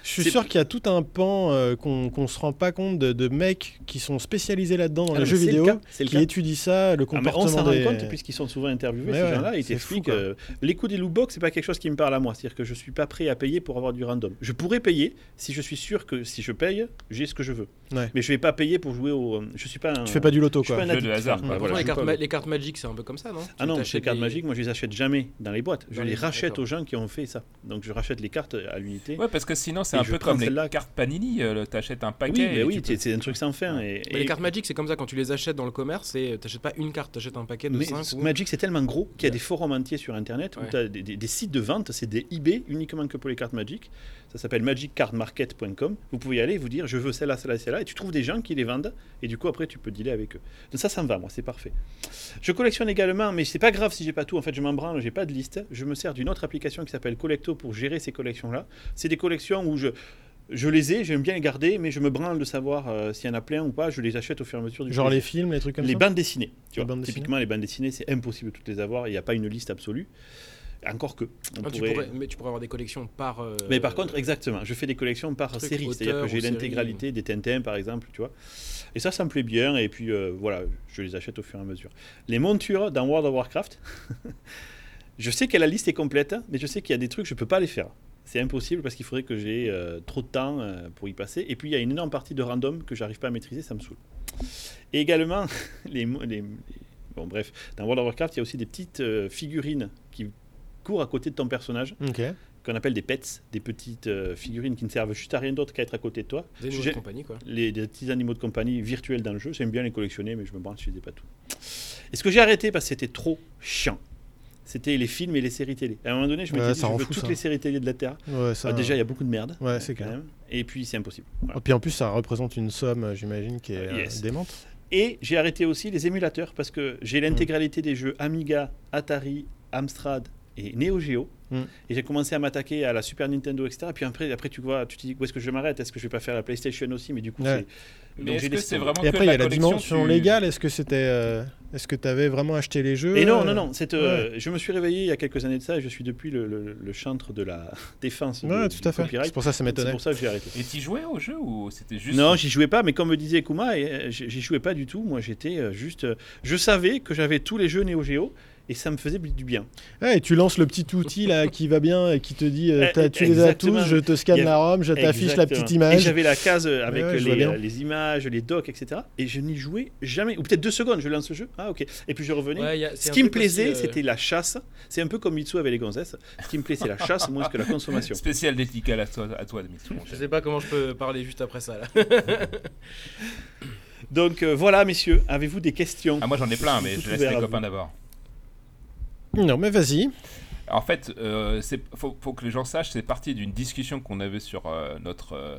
Je suis sûr qu'il y a tout un pan euh, qu'on qu'on se rend pas compte de, de mecs qui sont spécialisés là-dedans dans Ah les jeux le vidéo, cas, le qui cas. étudient ça, le Ah, mais on comportement s'en rend des... compte puisqu'ils sont souvent interviewés, Mais ces ouais, gens-là, ils t'expliquent quoi. euh, les coûts des loot box, c'est pas quelque chose qui me parle à moi. C'est-à-dire que je suis pas prêt à payer pour avoir du random. Je pourrais payer si je suis sûr que si je paye, j'ai ce que je veux. Ouais. Mais je vais pas payer pour jouer au. Je suis pas. Un... Tu fais pas du loto, je suis quoi. pas un Jeu de hasard, Enfin, quoi. voilà, Pourtant, les, cartes ma- pas. les cartes Magic, c'est un peu comme ça, non? Ah Tu non, les cartes magiques, moi je les achète jamais dans les boîtes. Je les rachète aux gens qui ont fait ça. Donc je rachète les cartes à l'unité. Ouais, parce que sinon, c'est un peu comme les cartes Panini. euh, T'achètes un Oui, paquet. mais oui, peux- c'est un truc sans fin. Et, Mais les cartes Magic, c'est comme ça quand tu les achètes dans le commerce, t'achètes pas une carte, t'achètes un paquet de mais 5 ou... Magic c'est tellement gros qu'il y a Ouais. des forums entiers sur internet où Ouais. tu as des, des- des sites de vente, c'est des eBay uniquement que pour les cartes Magic. Ça s'appelle magiccardmarket.com. Vous pouvez y aller et vous dire je veux celle-là, celle-là, celle-là et tu trouves des gens qui les vendent et du coup après tu peux dealer avec eux. Donc ça, ça me va, moi, c'est parfait. Je collectionne également, mais c'est pas grave si j'ai pas tout. En fait, je m'en branle, j'ai pas de liste. Je me sers d'une autre application qui s'appelle Collecto pour gérer ces collections-là. C'est des collections où je je les ai, j'aime bien les garder, mais je me branle de savoir euh, s'il y en a plein ou pas. Je les achète au fur et à mesure du Genre les films, les trucs comme les ça. bandes dessinées. Tu Les vois, bandes typiquement, les bandes dessinées, c'est impossible de toutes les avoir. Il n'y a pas une liste absolue. Encore que. on Ah, tu pourrait- pourrais- mais tu pourrais avoir des collections par. euh, Mais par contre, exactement, je fais des collections par truc série. C'est-à-dire auteur que j'ai ou série. l'intégralité des Tintin, par exemple, tu vois. Et ça, ça me plaît bien. Et puis, euh, voilà, je les achète au fur et à mesure. Les montures dans World of Warcraft, je sais que la liste est complète, mais je sais qu'il y a des trucs, je ne peux pas les faire. C'est impossible parce qu'il faudrait que j'ai euh, trop de temps euh, pour y passer. Et puis, il y a une énorme partie de random que j'arrive pas à maîtriser, ça me saoule. Et également, les, mo- les- les- Bon, bref, dans World of Warcraft, il y a aussi des petites euh, figurines qui courent à côté de ton personnage qu'on appelle des pets, des petites euh, figurines qui ne servent juste à rien d'autre qu'à être à côté de toi. Des animaux de compagnie, quoi. Les, des petits animaux de compagnie virtuels dans le jeu, j'aime bien les collectionner, mais je me branle, je les ai pas tout. Et ce que j'ai arrêté parce que c'était trop chiant, c'était les films et les séries télé. À un moment donné, je me Ouais, disais, je veux fou, toutes ça. les séries télé de la Terre. Ouais, ça. Ah, déjà, il y a beaucoup de merde. Ouais, c'est quand clair. même. Et puis, c'est impossible. Voilà. Et puis en plus, ça représente une somme, euh, j'imagine, qui est Euh, euh, yes. démente. Et j'ai arrêté aussi les émulateurs parce que j'ai Mm. l'intégralité des jeux Amiga, Atari, Amstrad et Neo Geo. Mm. Et j'ai commencé à m'attaquer à la Super Nintendo, etc. Et puis après, après tu vois, tu te dis où est-ce que je m'arrête? Est-ce que je vais pas faire la PlayStation aussi? Mais du coup, Ouais. c'est. Mais est-ce que c'est vraiment Et que après, il y a la dimension tu- légale. Est-ce que c'était. euh, Est-ce que tu avais vraiment acheté les jeux? Et non, non, non. c'est, euh, Je me suis réveillé il y a quelques années de ça et je suis depuis le, le- le chantre de la défense. Ouais, du- tout à fait. copyright. C'est pour ça que ça C'est m'étonnait. pour ça que j'ai arrêté. Et t'y jouais au jeu ou c'était juste. Non, j'y jouais pas, mais comme me disait Kuma, euh, j'y jouais pas du tout. Moi, j'étais juste. Je savais que j'avais tous les jeux Neo Geo et ça me faisait du bien. Ouais, et tu lances le petit outil là qui va bien et qui te dit euh, Eh, tu les as tous, je te scanne la ROM, je t'affiche la petite Et image. j'avais la case euh, avec Ouais, les, euh, images, les docs, etc. Et je n'y jouais jamais. Ou peut-être deux secondes, je lance le jeu. Ah, ok. Et puis je revenais. Ouais, a- Ce qui me plaisait, euh, c'était la chasse. C'est un peu comme Mitsu avec les gonzesses. Ce qui me plaît, c'est la chasse moins que la consommation. Spécial dédicace à toi, à toi mon Je cher. sais pas comment je peux parler juste après ça là. Donc euh, voilà, messieurs, avez-vous des questions? Ah, moi j'en ai plein, mais je laisse les copains d'abord. Non, mais vas-y. En fait, euh, faut, que les gens sachent, c'est parti d'une discussion qu'on avait sur euh, notre euh,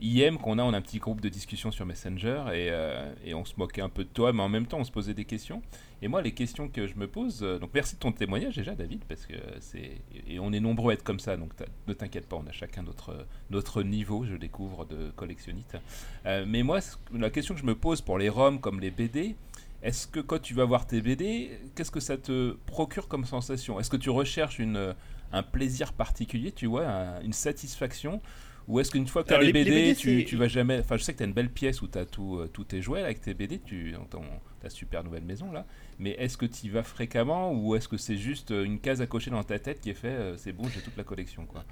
IM qu'on a, on a un petit groupe de discussion sur Messenger et, euh, et on se moquait un peu de toi, mais en même temps on se posait des questions. Et moi, les questions que je me pose, donc merci de ton témoignage déjà, David, parce que c'est et on est nombreux à être comme ça, donc ne t'inquiète pas, on a chacun notre notre niveau, je découvre de collectionnite. Mais moi, la question que je me pose pour les ROM comme les BD, est-ce que quand tu vas voir tes BD, qu'est-ce que ça te procure comme sensation? Est-ce que tu recherches une, un plaisir particulier, tu vois, un- une satisfaction? Ou est-ce qu'une fois que tu as les, BD, BD, tu, vas jamais. Enfin, je sais que tu as une belle pièce où tu as tout, euh, tous tes jouets là, avec tes BD, tu ton, ta super nouvelle maison là. Mais est-ce que tu y vas fréquemment ou est-ce que c'est juste euh, une case à cocher dans ta tête qui est fait, euh, c'est bon, j'ai toute la collection quoi?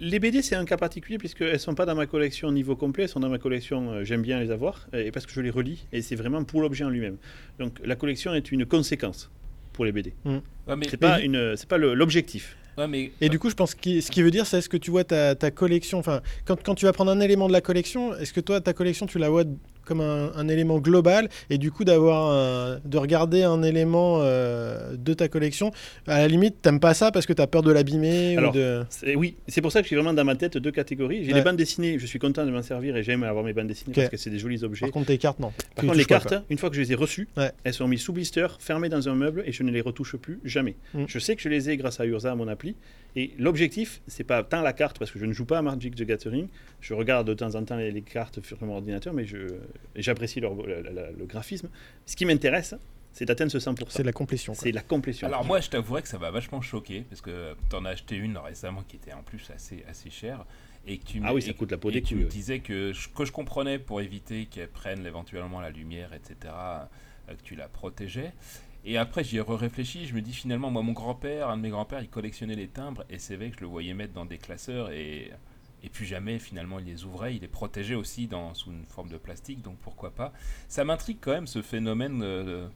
Les BD, c'est un cas particulier puisqu'elles ne sont pas dans ma collection niveau complet, elles sont dans ma collection, euh, j'aime bien les avoir, et parce que je les relis, et c'est vraiment pour l'objet en lui-même. Donc la collection est une conséquence pour les BD. Ouais, mais, C'est pas, une, l'objectif. ouais, mais Et du coup, je pense que ce qui veut dire, c'est est-ce que tu vois ta, ta collection, enfin, quand, quand tu vas prendre un élément de la collection, est-ce que toi, ta collection, tu la vois comme un, un élément global et du coup d'avoir de regarder un élément euh, de ta collection, à la limite, t'aimes pas ça parce que t'as peur de l'abîmer ou de... Oui, c'est pour ça que j'ai vraiment dans ma tête deux catégories. J'ai Ouais. les bandes dessinées, je suis content de m'en servir et j'aime avoir mes bandes dessinées parce que c'est des jolis objets. Par contre, tes cartes, non. Par Tu contre, les pas, cartes, une fois que je les ai reçues, Ouais. elles sont mises sous blister, fermées dans un meuble et je ne les retouche plus jamais. Mm. Je sais que je les ai grâce à Urza, mon appli. Et l'objectif, c'est pas tant la carte parce que je ne joue pas à Magic the Gathering. Je regarde de temps en temps les, les cartes sur mon ordinateur, mais je, j'apprécie leur- la- la- le graphisme. Ce qui m'intéresse, c'est d'atteindre ce 100%. C'est la complétion. C'est la complétion. Alors moi, je t'avouerais que ça m'a vachement choqué parce que t'en as acheté une récemment qui était en plus assez assez chère et que tu me- Ah oui, ça coûte la peau des tu me disais que je, que je comprenais pour éviter qu'elle prenne éventuellement la lumière, etc. euh, que tu la protégeais. Et après, j'y ai réfléchi. Je me dis finalement, moi, mon grand-père, un de mes grands-pères, il collectionnait les timbres et c'est vrai que je le voyais mettre dans des classeurs et et puis jamais finalement il les ouvrait, il les protégeait aussi dans, sous une forme de plastique, donc pourquoi pas. Ça m'intrigue quand même ce phénomène euh,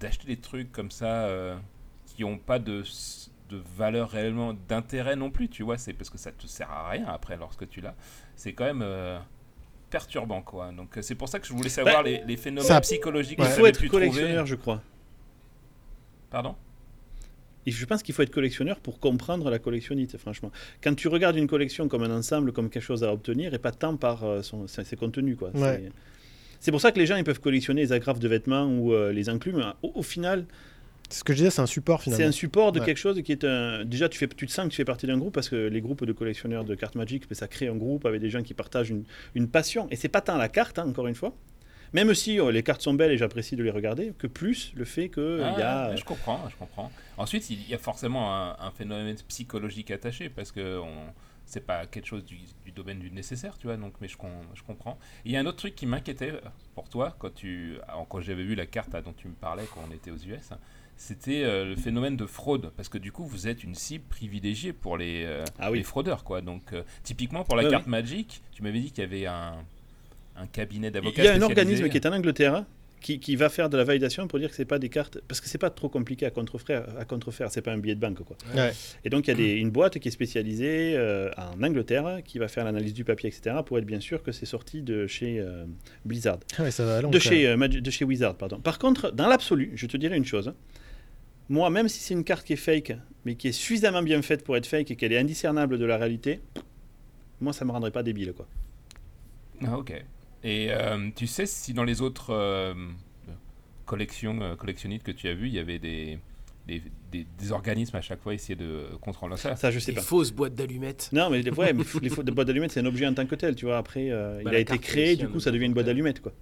d'acheter des trucs comme ça euh, qui n'ont pas de, de valeur réellement d'intérêt non plus, tu vois. C'est parce que ça te sert à rien après lorsque tu l'as. C'est quand même euh, perturbant, quoi. Donc euh, c'est pour ça que je voulais savoir les, les phénomènes ça- psychologiques Il que faut être collectionneur, trouver. je crois. Pardon? Et je pense qu'il faut être collectionneur pour comprendre la collectionnite, franchement. Quand tu regardes une collection comme un ensemble, comme quelque chose à obtenir, et pas tant par euh, son- ses ses contenus. Quoi. Ouais. C'est- C'est pour ça que les gens ils peuvent collectionner les agrafes de vêtements ou euh, les enclumes. Au, au final, Ce que je disais, c'est un support c'est finalement. un support de Ouais. quelque chose qui est un. Déjà, tu, fais, tu te sens que tu fais partie d'un groupe parce que les groupes de collectionneurs de cartes Magic, ben, ça crée un groupe avec des gens qui partagent une, une passion. Et c'est pas tant la carte, hein, encore une fois. Même si oh, les cartes sont belles et j'apprécie de les regarder, que plus le fait qu'il Ah, y a. ouais, Je comprends, je comprends. Ensuite, il y a forcément un, un phénomène psychologique attaché parce que on, c'est pas quelque chose du, du domaine du nécessaire, tu vois. Donc, mais je, com- je comprends. Il y a un autre truc qui m'inquiétait pour toi quand tu, quand j'avais vu la carte dont tu me parlais quand on était aux US, c'était euh, le phénomène de fraude parce que du coup, vous êtes une cible privilégiée pour les, euh, Ah oui. les fraudeurs, quoi. Donc, euh, typiquement pour la carte Magic, tu m'avais dit qu'il y avait un, un cabinet d'avocats. Il y a un organisme qui est en Angleterre qui, qui va faire de la validation pour dire que c'est pas des cartes parce que c'est pas trop compliqué à contrefaire à contrefaire c'est pas un billet de banque quoi Ouais. et donc il y a des- une boîte qui est spécialisée euh, en Angleterre qui va faire l'analyse du papier etc pour être bien sûr que c'est sorti de chez euh, Blizzard Ah ouais, ça va à longue, de ça. chez, euh, de chez Wizard pardon par contre dans l'absolu je te dirais une chose moi même si c'est une carte qui est fake mais qui est suffisamment bien faite pour être fake et qu'elle est indiscernable de la réalité moi ça me rendrait pas débile quoi Ah, ok. Et euh, tu sais si dans les autres euh, collections, euh, collectionnistes que tu as vues, il y avait des, des, des- des organismes à chaque fois essayer de contrôler ça ça je sais Des pas fausses boîtes d'allumettes. Non, mais les, ouais, mais les fautes de boîte d'allumettes, c'est un objet en tant que tel, tu vois. Après, euh, il Bah, a la été créé, du coup, ça devient une boîte d'allumettes, quoi.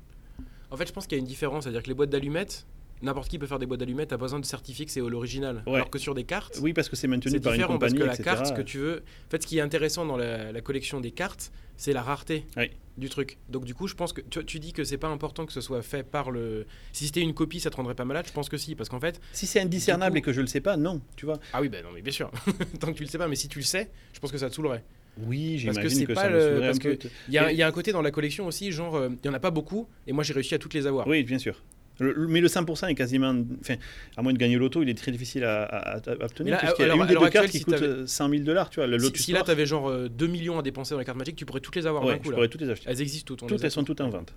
En fait, je pense qu'il y a une différence. C'est-à-dire que les boîtes d'allumettes, n'importe qui peut faire des boîtes d'allumettes, t'as pas besoin de certifier que c'est l'original. Ouais. Alors que sur des cartes, Oui, parce que c'est maintenu par une différent parce compagnie, que la etc. carte, ce que tu veux. En fait, ce qui est intéressant dans la, la collection des cartes, c'est la rareté Oui. du truc. Donc, du coup, je pense que tu, tu dis que c'est pas important que ce soit fait par le. Si c'était une copie, ça te rendrait pas malade? Je pense que si, parce qu'en fait. Si c'est indiscernable et que je le sais pas, non, tu vois. Ah oui, bah non, mais bien sûr. Tant que tu le sais pas, mais si tu le sais, je pense que ça te saoulerait. Oui, Parce que j'imagine c'est que, pas ça le- parce que Il y, a, y un côté dans la collection aussi, genre, euh, il y en a pas beaucoup, et moi j'ai réussi à toutes les avoir. Oui, bien sûr. Le- mais le 100% est quasiment. Enfin, à moins de gagner l'auto, il est très difficile à, obtenir. là, puisqu'il y a alors, une des deux cartes qui si coûte t'avais- euh, 100 000 dollars, tu vois. Le Si, Lotus si là Sport, t'avais genre euh, 2 millions à dépenser dans la carte magique, tu pourrais toutes les avoir d'un ouais, coup. là. pourrais toutes les acheter. Elles existent toutes. on Toutes, les a elles sont toutes en vente.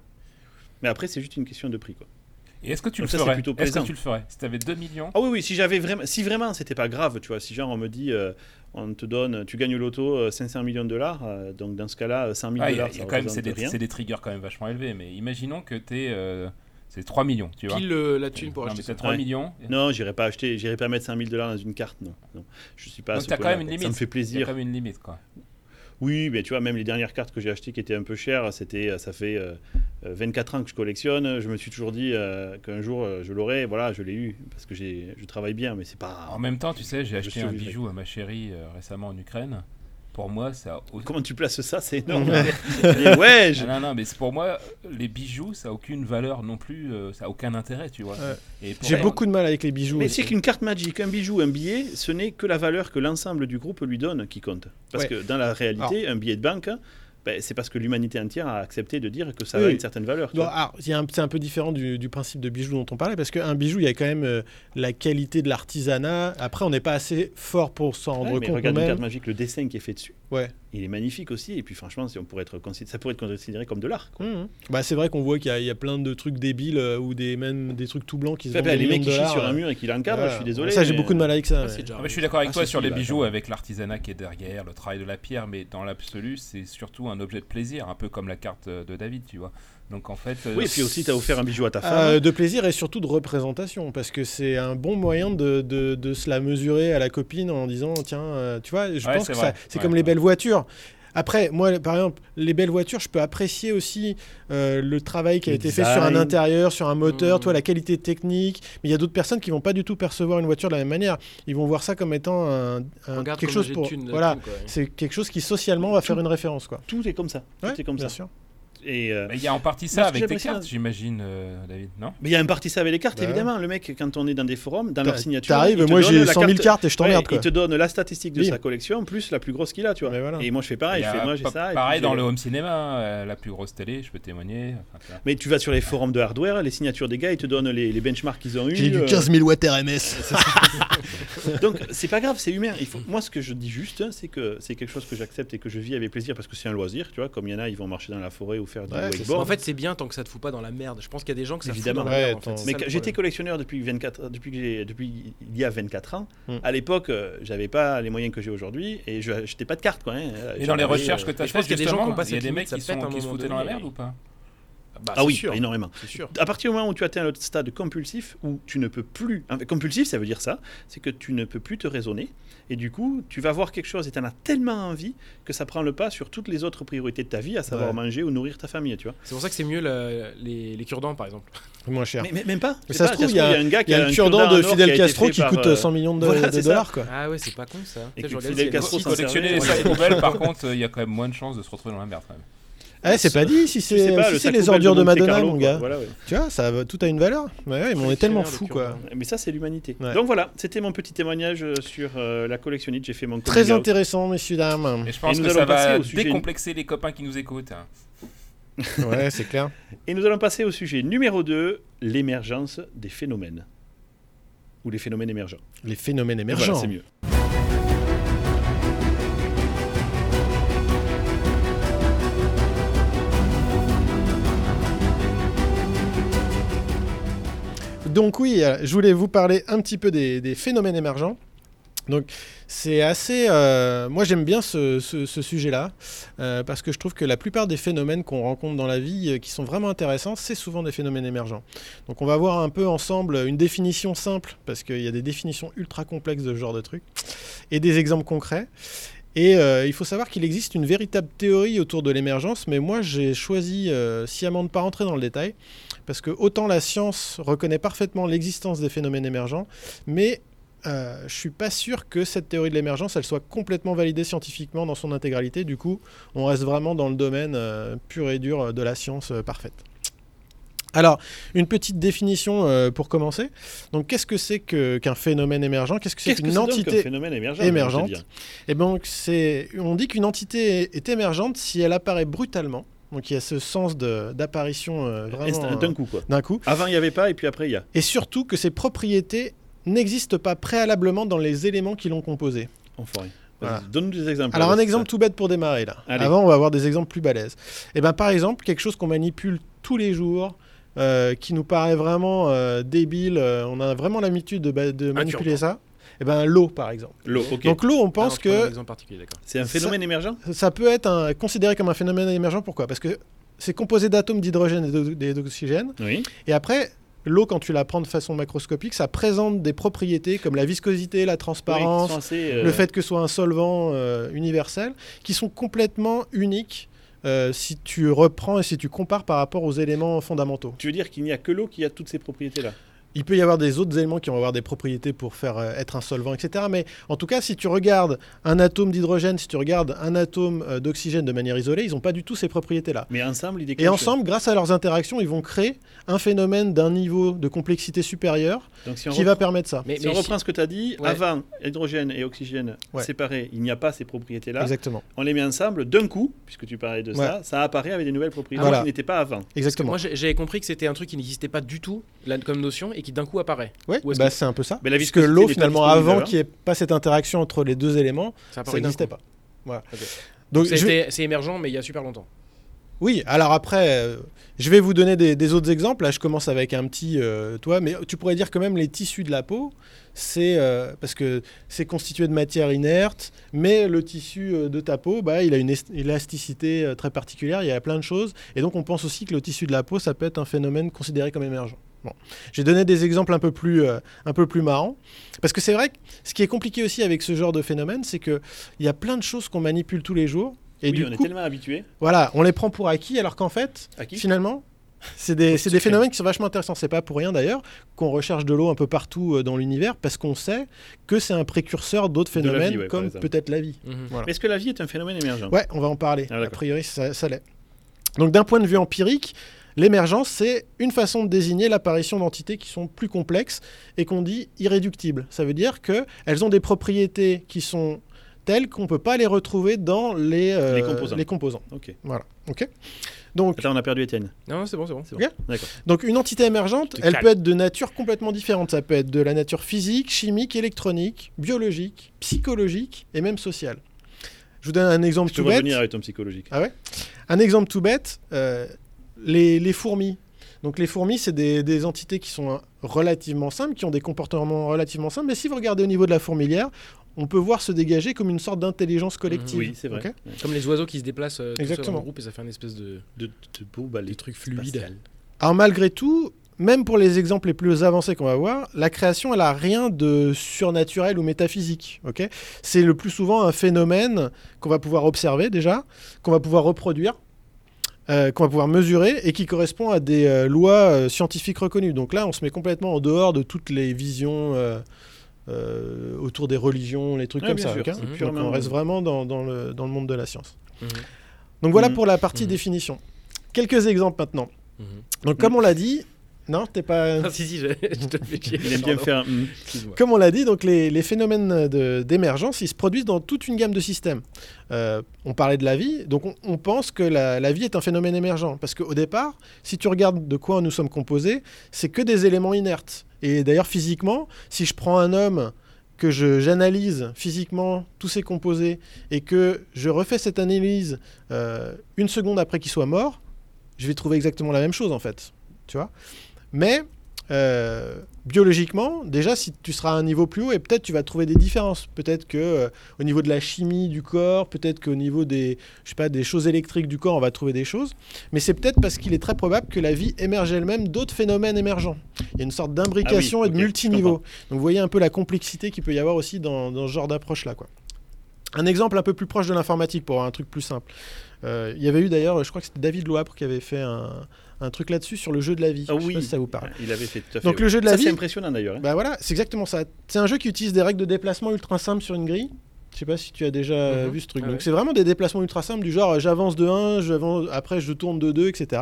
Mais après, c'est juste une question de prix, quoi. Et est-ce que tu Donc le ça, ferais plutôt Est-ce que tu le ferais Si tu avais 2 millions Ah oui, oui, si j'avais vraiment, si vraiment c'était pas grave, tu vois, si genre on me dit, euh, on te donne, tu gagnes l'auto euh, 500 millions de dollars, euh, donc dans ce cas-là, euh, 100 000 Ah, il y a- dollars, il y a ça quand même, c'est des, c'est des triggers quand même vachement élevés. Mais imaginons que tu es. C'est 3 millions, tu vois. Pile euh, la thune pour non, acheter mais ça. t'as 3 Ouais. millions. Non, j'irai pas acheter, j'irai pas mettre 100 000 dollars dans une carte, non, non. Je suis pas. à Donc ce t'as quand même une limite. Ça me fait plaisir. quand même une limite, quoi. Oui, mais tu vois, même les dernières cartes que j'ai achetées qui étaient un peu chères, c'était, ça fait euh, euh, 24 ans que je collectionne. Je me suis toujours dit euh, qu'un jour euh, je l'aurais. Voilà, je l'ai eu parce que j'ai, je travaille bien, mais c'est pas. En même temps, tu sais, j'ai acheté un bijou à ma chérie euh, récemment en Ukraine. Pour moi, ça. Comment tu places ça? C'est énorme. Mais ouais, je- non, non, mais c'est pour moi, les bijoux, ça a aucune valeur non plus, euh, ça a aucun intérêt, tu vois. Ouais. J'ai beaucoup de mal avec les bijoux. Mais c'est qu'une carte magique, un bijou, un billet, ce n'est que la valeur que l'ensemble du groupe lui donne qui compte. Parce Ouais. que dans la réalité, un billet de banque, ben, c'est parce que l'humanité entière a accepté de dire que ça Oui. a une certaine valeur. Bon, un- c'est un peu différent du, du principe de bijou dont on parlait, parce qu'un bijou, il y a quand même euh, la qualité de l'artisanat. Après, on n'est pas assez fort pour s'en rendre Ouais, mais compte regarde une carte magique, le dessin qui est fait dessus. Ouais. Il est magnifique aussi. Et puis franchement, si on pourrait être considéré, ça pourrait être considéré comme de l'art. quoi. Mhm. Bah, c'est vrai qu'on voit qu'il y, a- il y a plein de trucs débiles euh, ou des, même des trucs tout blancs qui se vendent des les mecs qui chient sur un euh, mur et qui l'encadrent, voilà. je suis désolé. Ça, j'ai mais- beaucoup de mal avec ça. Ah, ouais. déjà Ah, mais je suis d'accord avec Ah, toi sur les bah, bijoux, attends. avec l'artisanat qui est derrière, le travail de la pierre, mais dans l'absolu, c'est surtout un objet de plaisir, un peu comme la carte euh, de David, tu vois. Donc en fait. euh, Oui, et puis aussi, tu as offert un bijou à ta femme. Euh, de plaisir et surtout de représentation, parce que c'est un bon moyen de, de, de se la mesurer à la copine en disant tiens, euh, tu vois, je Ouais, pense que vrai. ça- c'est Ouais, comme les belles voitures. Après, moi, par exemple, les belles voitures, je peux apprécier aussi euh, le travail qui a Le été fait sur un intérieur, sur un moteur, Mhm. toi, la qualité technique. Mais il y a d'autres personnes qui vont pas du tout percevoir une voiture de la même manière. Ils vont voir ça comme étant un, quelque chose pour. Voilà, c'est quelque chose qui socialement va faire une référence, quoi. Tout est comme ça. Tout Ouais, est comme bien ça. sûr. Et, euh, Mais Il y a en partie ça avec tes j'apprécie, cartes, j'imagine, euh, David, non? Mais il y a un parti ça avec les cartes, Bah ouais. évidemment. Le mec, quand on est dans des forums, dans leur signature, T'arrives, il te moi donne j'ai la 100 000 carte- cartes et je t'emmerde Ouais. Il te donne la statistique de Oui. sa collection plus la plus grosse qu'il a, tu vois. Voilà. Et moi je fais pareil, je fais moi j'ai ça. et Pareil dans le home cinéma, euh, la plus grosse télé, je peux témoigner. enfin. Mais tu vas sur les forums de hardware, les signatures des gars, ils te donnent les, les benchmarks qu'ils ont eu. J'ai du euh, 15 000 watts RMS. Donc c'est pas grave, c'est humain. Il faut... Moi ce que je dis juste, hein, c'est que c'est quelque chose que j'accepte et que je vis avec plaisir parce que c'est un loisir, tu vois. Comme il y en a, ils vont marcher dans la forêt ou faire du Ouais, wakeboard. En fait, c'est bien tant que ça te fout pas dans la merde. Je pense qu'il y a des gens que ça Évidemment. fout dans la Ouais, merde. en fait. Mais j'étais collectionneur depuis 24 depuis que j'ai- depuis il y a 24 ans. Hmm. À l'époque, euh, j'avais pas les moyens que j'ai aujourd'hui et je j'étais pas de cartes quoi. hein. Et dans les recherches euh, que tu as je pense faites, qu'il y a des gens qui ont pas il y a cette des mecs qui, se foutaient dans la merde ou pas? Bah, Ah oui, sûr. énormément. C'est sûr. À partir du moment où tu atteins le stade compulsif, où tu ne peux plus. compulsif, ça veut dire ça, c'est que tu ne peux plus te raisonner. Et du coup, tu vas voir quelque chose et tu en as tellement envie que ça prend le pas sur toutes les autres priorités de ta vie, à savoir Ouais. manger ou nourrir ta famille, tu vois. C'est pour ça que c'est mieux la- les, les cure-dents, par exemple. Moins cher. Mais, mais même pas. Mais ça pas, se trouve, il y a- un gars qui a a un cure-dent de Fidel Castro qui coûte euh, 100 millions de, voilà, dollars quoi. Ah ouais, c'est pas con ça. Et que Fidel Castro Collectionner les sacs poubelles, par contre, il y a quand même moins de chances de se retrouver dans la merde quand même. Eh, c'est pas dit si sais c'est pas, si le c'est sac les ordures de Madonna Carlo, mon gars. Voilà, ouais. Tu vois, ça tout a une valeur. Ouais, ouais, mais on est tellement fous quoi. Mais ça, c'est l'humanité. Ouais. Donc voilà, c'était mon petit témoignage euh, sur euh, la collectionnite. J'ai fait mon Très out. intéressant, messieurs dames. Et je pense nous que allons ça passer va au sujet- décomplexer les copains qui nous écoutent. hein. Ouais, c'est clair. Et nous allons passer au sujet numéro 2, l'émergence des phénomènes. Ou les phénomènes émergents. Les phénomènes émergents. Voilà, c'est mieux. Donc oui, euh, je voulais vous parler un petit peu des, phénomènes émergents. Donc c'est assez... euh, moi j'aime bien ce, sujet-là, euh, parce que je trouve que la plupart des phénomènes qu'on rencontre dans la vie, qui sont vraiment intéressants, c'est souvent des phénomènes émergents. Donc on va voir un peu ensemble une définition simple, parce qu'il y a des définitions ultra complexes de ce genre de trucs, et des exemples concrets. Et euh, il faut savoir qu'il existe une véritable théorie autour de l'émergence, mais moi j'ai choisi euh, sciemment de ne pas rentrer dans le détail, parce que autant la science reconnaît parfaitement l'existence des phénomènes émergents, mais euh, je suis pas sûr que cette théorie de l'émergence soit complètement validée scientifiquement dans son intégralité. Du coup, on reste vraiment dans le domaine pur et dur de la science parfaite. Alors, une petite définition euh, pour commencer. Donc, qu'est-ce que c'est que- qu'un phénomène émergent? Qu'est-ce que c'est Qu'est-ce que qu'une entité un phénomène émergent émergente? dire? Eh ben, c'est, on dit qu'une entité est, émergente si elle apparaît brutalement. Donc il y a ce sens de- d'apparition euh, vraiment euh, D'un coup, quoi. d'un coup. Avant, il n'y avait pas, et puis après, il y a. Et surtout que ces propriétés n'existent pas préalablement dans les éléments qui l'ont composé. Enfoiré. Voilà. Donne-nous des exemples. Alors là, un exemple tout bête pour démarrer là. Allez. Avant on va avoir des exemples plus balèzes. Et ben par exemple quelque chose qu'on manipule tous les jours, euh, qui nous paraît vraiment euh, débile, euh, on a vraiment l'habitude de, de manipuler ça. Et ben l'eau par exemple. L'eau. Donc l'eau on Ah, pense un que c'est un phénomène émergent? ça peut être un- considéré comme un phénomène émergent. Pourquoi? Parce que c'est composé d'atomes d'hydrogène et d'o- et d'oxygène. Oui. Et après, l'eau, quand tu la prends de façon macroscopique, ça présente des propriétés comme la viscosité, la transparence, assez, euh, le fait que ce soit un solvant euh, universel, qui sont complètement uniques euh, si tu reprends et si tu compares par rapport aux éléments fondamentaux. Tu veux dire qu'il n'y a que l'eau qui a toutes ces propriétés-là? Il peut y avoir des autres éléments qui vont avoir des propriétés pour faire euh, être un solvant, etc. Mais en tout cas, si tu regardes un atome d'hydrogène, si tu regardes un atome euh, d'oxygène de manière isolée, ils n'ont pas du tout ces propriétés-là. Mais ensemble, ils. Et ensemble, grâce à leurs interactions, ils vont créer un phénomène d'un niveau de complexité supérieur Donc, si qui reprend, va permettre ça. Mais, si on reprend ce que tu as dit, Ouais. avant, hydrogène et oxygène Ouais. séparés, il n'y a pas ces propriétés-là. Exactement. On les met ensemble d'un coup, puisque tu parlais de ça, Ouais. ça apparaît avec des nouvelles propriétés Voilà. qui n'étaient pas avant. Exactement. Moi, j'avais compris que c'était un truc qui n'existait pas du tout là, comme notion et qui d'un coup apparaît. Ouais, Ou est-ce bah que- c'est un peu ça. Mais la Puisque viscosité l'eau, finalement, avant qu'il n'y ait pas cette interaction entre les deux éléments, Ça n'existait pas. Voilà. Donc, C'est vais- émergent, mais il y a super longtemps. Oui, alors après, euh, je vais vous donner des, des autres exemples. Là, je commence avec un petit, euh, toi, mais tu pourrais dire que même les tissus de la peau, c'est euh, parce que c'est constitué de matière inerte, mais le tissu euh, de ta peau, bah, il a une élasticité très particulière. Il y a plein de choses, et donc on pense aussi que le tissu de la peau, ça peut être un phénomène considéré comme émergent. Bon, j'ai donné des exemples un peu plus, euh, un peu plus marrants, parce que c'est vrai que ce qui est compliqué aussi avec ce genre de phénomène, c'est que il y a plein de choses qu'on manipule tous les jours. Et oui, du on est coup, tellement habitués. voilà, on les prend pour acquis, alors qu'en fait, finalement, c'est des, c'est des phénomènes qui sont vachement intéressants. C'est pas pour rien d'ailleurs qu'on recherche de l'eau un peu partout euh, dans l'univers, parce qu'on sait que c'est un précurseur d'autres vie, phénomènes, ouais, comme peut-être la vie. Mhm. Voilà. Est-ce que la vie est un phénomène émergent? Ouais, on va en parler. Ah, a priori, ça, ça l'est. Donc d'un point de vue empirique, l'émergence, c'est une façon de désigner l'apparition d'entités qui sont plus complexes et qu'on dit irréductibles. Ça veut dire qu'elles ont des propriétés qui sont telles qu'on ne peut pas les retrouver dans les, euh, Les composants. les composants. Ok. Voilà. Ok donc, Là, on a perdu Étienne. Non, c'est bon, c'est bon. Donc une entité émergente, Te elle calme. peut être de nature complètement différente. Ça peut être de la nature physique, chimique, électronique, biologique, psychologique et même sociale. Je vous donne un exemple Je peux tout bête. revenir avec ton psychologique? Ah ouais? Un exemple tout bête, euh, les, les fourmis. Donc les fourmis, c'est des, des entités qui sont hein, relativement simples, qui ont des comportements relativement simples, mais si vous regardez au niveau de la fourmilière, on peut voir se dégager comme une sorte d'intelligence collective. Oui, c'est vrai. Comme les oiseaux qui se déplacent euh, Exactement. en groupe et ça fait une espèce de, De, de beaux balais de truc fluide. spatial. Alors malgré tout, même pour les exemples les plus avancés qu'on va voir, la création, elle a rien de surnaturel ou métaphysique. ok? C'est le plus souvent un phénomène qu'on va pouvoir observer déjà, qu'on va pouvoir reproduire, euh, qu'on va pouvoir mesurer et qui correspond à des euh, lois euh, scientifiques reconnues. Donc là, on se met complètement en dehors de toutes les visions euh, euh, autour des religions, les trucs Ouais, comme ça. sûr, Donc on reste vraiment dans, dans le, dans le monde de la science. Mhm. Donc voilà Mhm. pour la partie Mhm. définition. Quelques exemples maintenant. Donc comme on l'a dit, non, t'es pas... Ah, si, si, je, je te fais chier. Il aime bien faire. Excuse-moi. Comme on l'a dit, donc les, les phénomènes d'émergence, ils se produisent dans toute une gamme de systèmes. Euh, on parlait de la vie, donc on, on pense que la, la vie est un phénomène émergent. Parce qu'au départ, si tu regardes de quoi nous sommes composés, c'est que des éléments inertes. Et d'ailleurs, physiquement, si je prends un homme, que j'analyse physiquement tous ses composés, et que je refais cette analyse euh, une seconde après qu'il soit mort, je vais trouver exactement la même chose, en fait. Tu vois? Mais euh, biologiquement, déjà, si tu seras à un niveau plus haut, et peut-être tu vas trouver des différences. Peut-être que euh, au niveau de la chimie du corps, peut-être qu'au niveau des, je sais pas, des choses électriques du corps, on va trouver des choses. Mais c'est peut-être parce qu'il est très probable que la vie émerge elle-même d'autres phénomènes émergents. Il y a une sorte d'imbrication Ah oui, et de ok, je multiniveau. Donc vous voyez un peu la complexité qu'il peut y avoir aussi dans, dans ce genre d'approche-là. quoi. Un exemple un peu plus proche de l'informatique pour avoir un truc plus simple. Euh, Il y avait eu d'ailleurs, je crois que c'était David Loapre qui avait fait un, un truc là-dessus sur le jeu de la vie. Ah Je sais oui, pas si ça vous parle. Il avait fait tout à fait. Donc oui. le jeu de la Ça, vie, c'est impressionnant d'ailleurs. hein. bah voilà, c'est exactement ça. C'est un jeu qui utilise des règles de déplacement ultra simples sur une grille. Je sais pas si tu as déjà Mhm. vu ce truc. Ah Donc ouais. c'est vraiment des déplacements ultra simples du genre euh, j'avance de 1, j'avance- après je tourne de 2, etc.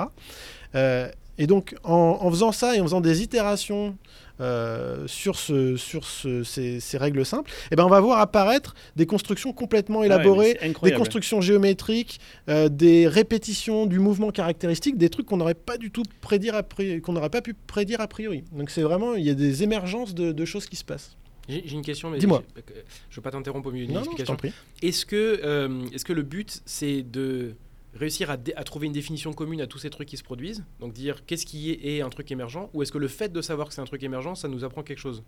Euh, et donc en, en faisant ça et en faisant des itérations euh, sur, ce, sur ce- ces, ces règles simples, eh ben on va voir apparaître des constructions complètement ouais, élaborées, des constructions géométriques, euh, des répétitions du mouvement caractéristique, des trucs qu'on n'aurait pas du tout prédire a priori- qu'on n'aurait pas pu prédire a priori. Donc c'est vraiment il y a des émergences de, de choses qui se passent. J'ai une question, mais Dis-moi. Je, je veux pas t'interrompre au milieu d'une explication. Est-ce que, euh, est-ce que le but, c'est de réussir à, trouver une définition commune à tous ces trucs qui se produisent Donc dire qu'est-ce qui est, est un truc émergent Ou est-ce que le fait de savoir que c'est un truc émergent, ça nous apprend quelque chose?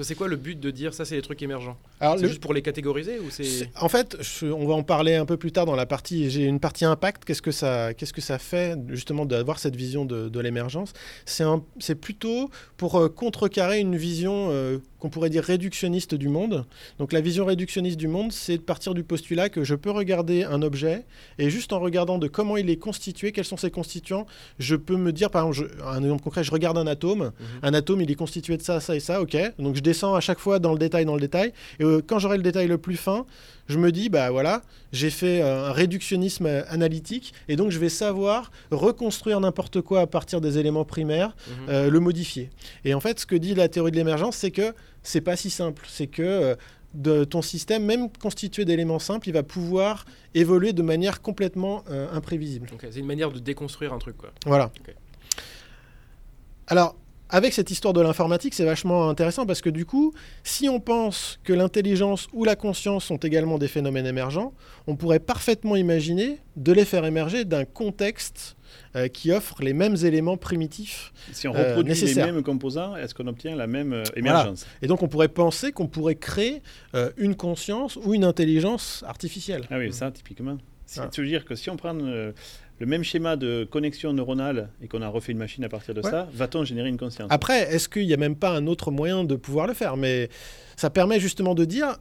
C'est quoi le but de dire ça, c'est des trucs émergents? C'est le- juste pour les catégoriser ou c'est... en fait, je- on va en parler un peu plus tard dans la partie. J'ai une partie impact. Qu'est-ce que ça, qu'est-ce que ça fait justement d'avoir cette vision de, de l'émergence? C'est plutôt pour euh, contrecarrer une vision euh, qu'on pourrait dire réductionniste du monde. Donc la vision réductionniste du monde, c'est de partir du postulat que je peux regarder un objet et juste en regardant de comment il est constitué, quels sont ses constituants, je peux me dire, par exemple, je- un exemple concret, je regarde un atome. Mhm. Un atome, il est constitué de ça, ça et ça, ok. Donc je descends à chaque fois dans le détail, dans le détail. Et euh, quand j'aurai le détail le plus fin, je me dis, bah voilà, j'ai fait euh, un réductionnisme euh, analytique, et donc je vais savoir reconstruire n'importe quoi à partir des éléments primaires, Mhm. euh, le modifier. Et en fait, ce que dit la théorie de l'émergence, c'est que c'est pas si simple. C'est que euh, de ton système, même constitué d'éléments simples, il va pouvoir évoluer de manière complètement euh, imprévisible. C'est une manière de déconstruire un truc, quoi. Voilà. Alors, avec cette histoire de l'informatique, c'est vachement intéressant parce que du coup, si on pense que l'intelligence ou la conscience sont également des phénomènes émergents, on pourrait parfaitement imaginer de les faire émerger d'un contexte euh, qui offre les mêmes éléments primitifs. Si on euh, reproduit les nécessaire. mêmes composants, est-ce qu'on obtient la même euh, émergence? Et donc, on pourrait penser qu'on pourrait créer euh, une conscience ou une intelligence artificielle. Ah oui, ça, typiquement. C'est Ah. dire que si on prend euh, le même schéma de connexion neuronale et qu'on a refait une machine à partir de Ouais. ça, va-t-on générer une conscience? Après, est-ce qu'il n'y a même pas un autre moyen de pouvoir le faire? Mais ça permet justement de dire,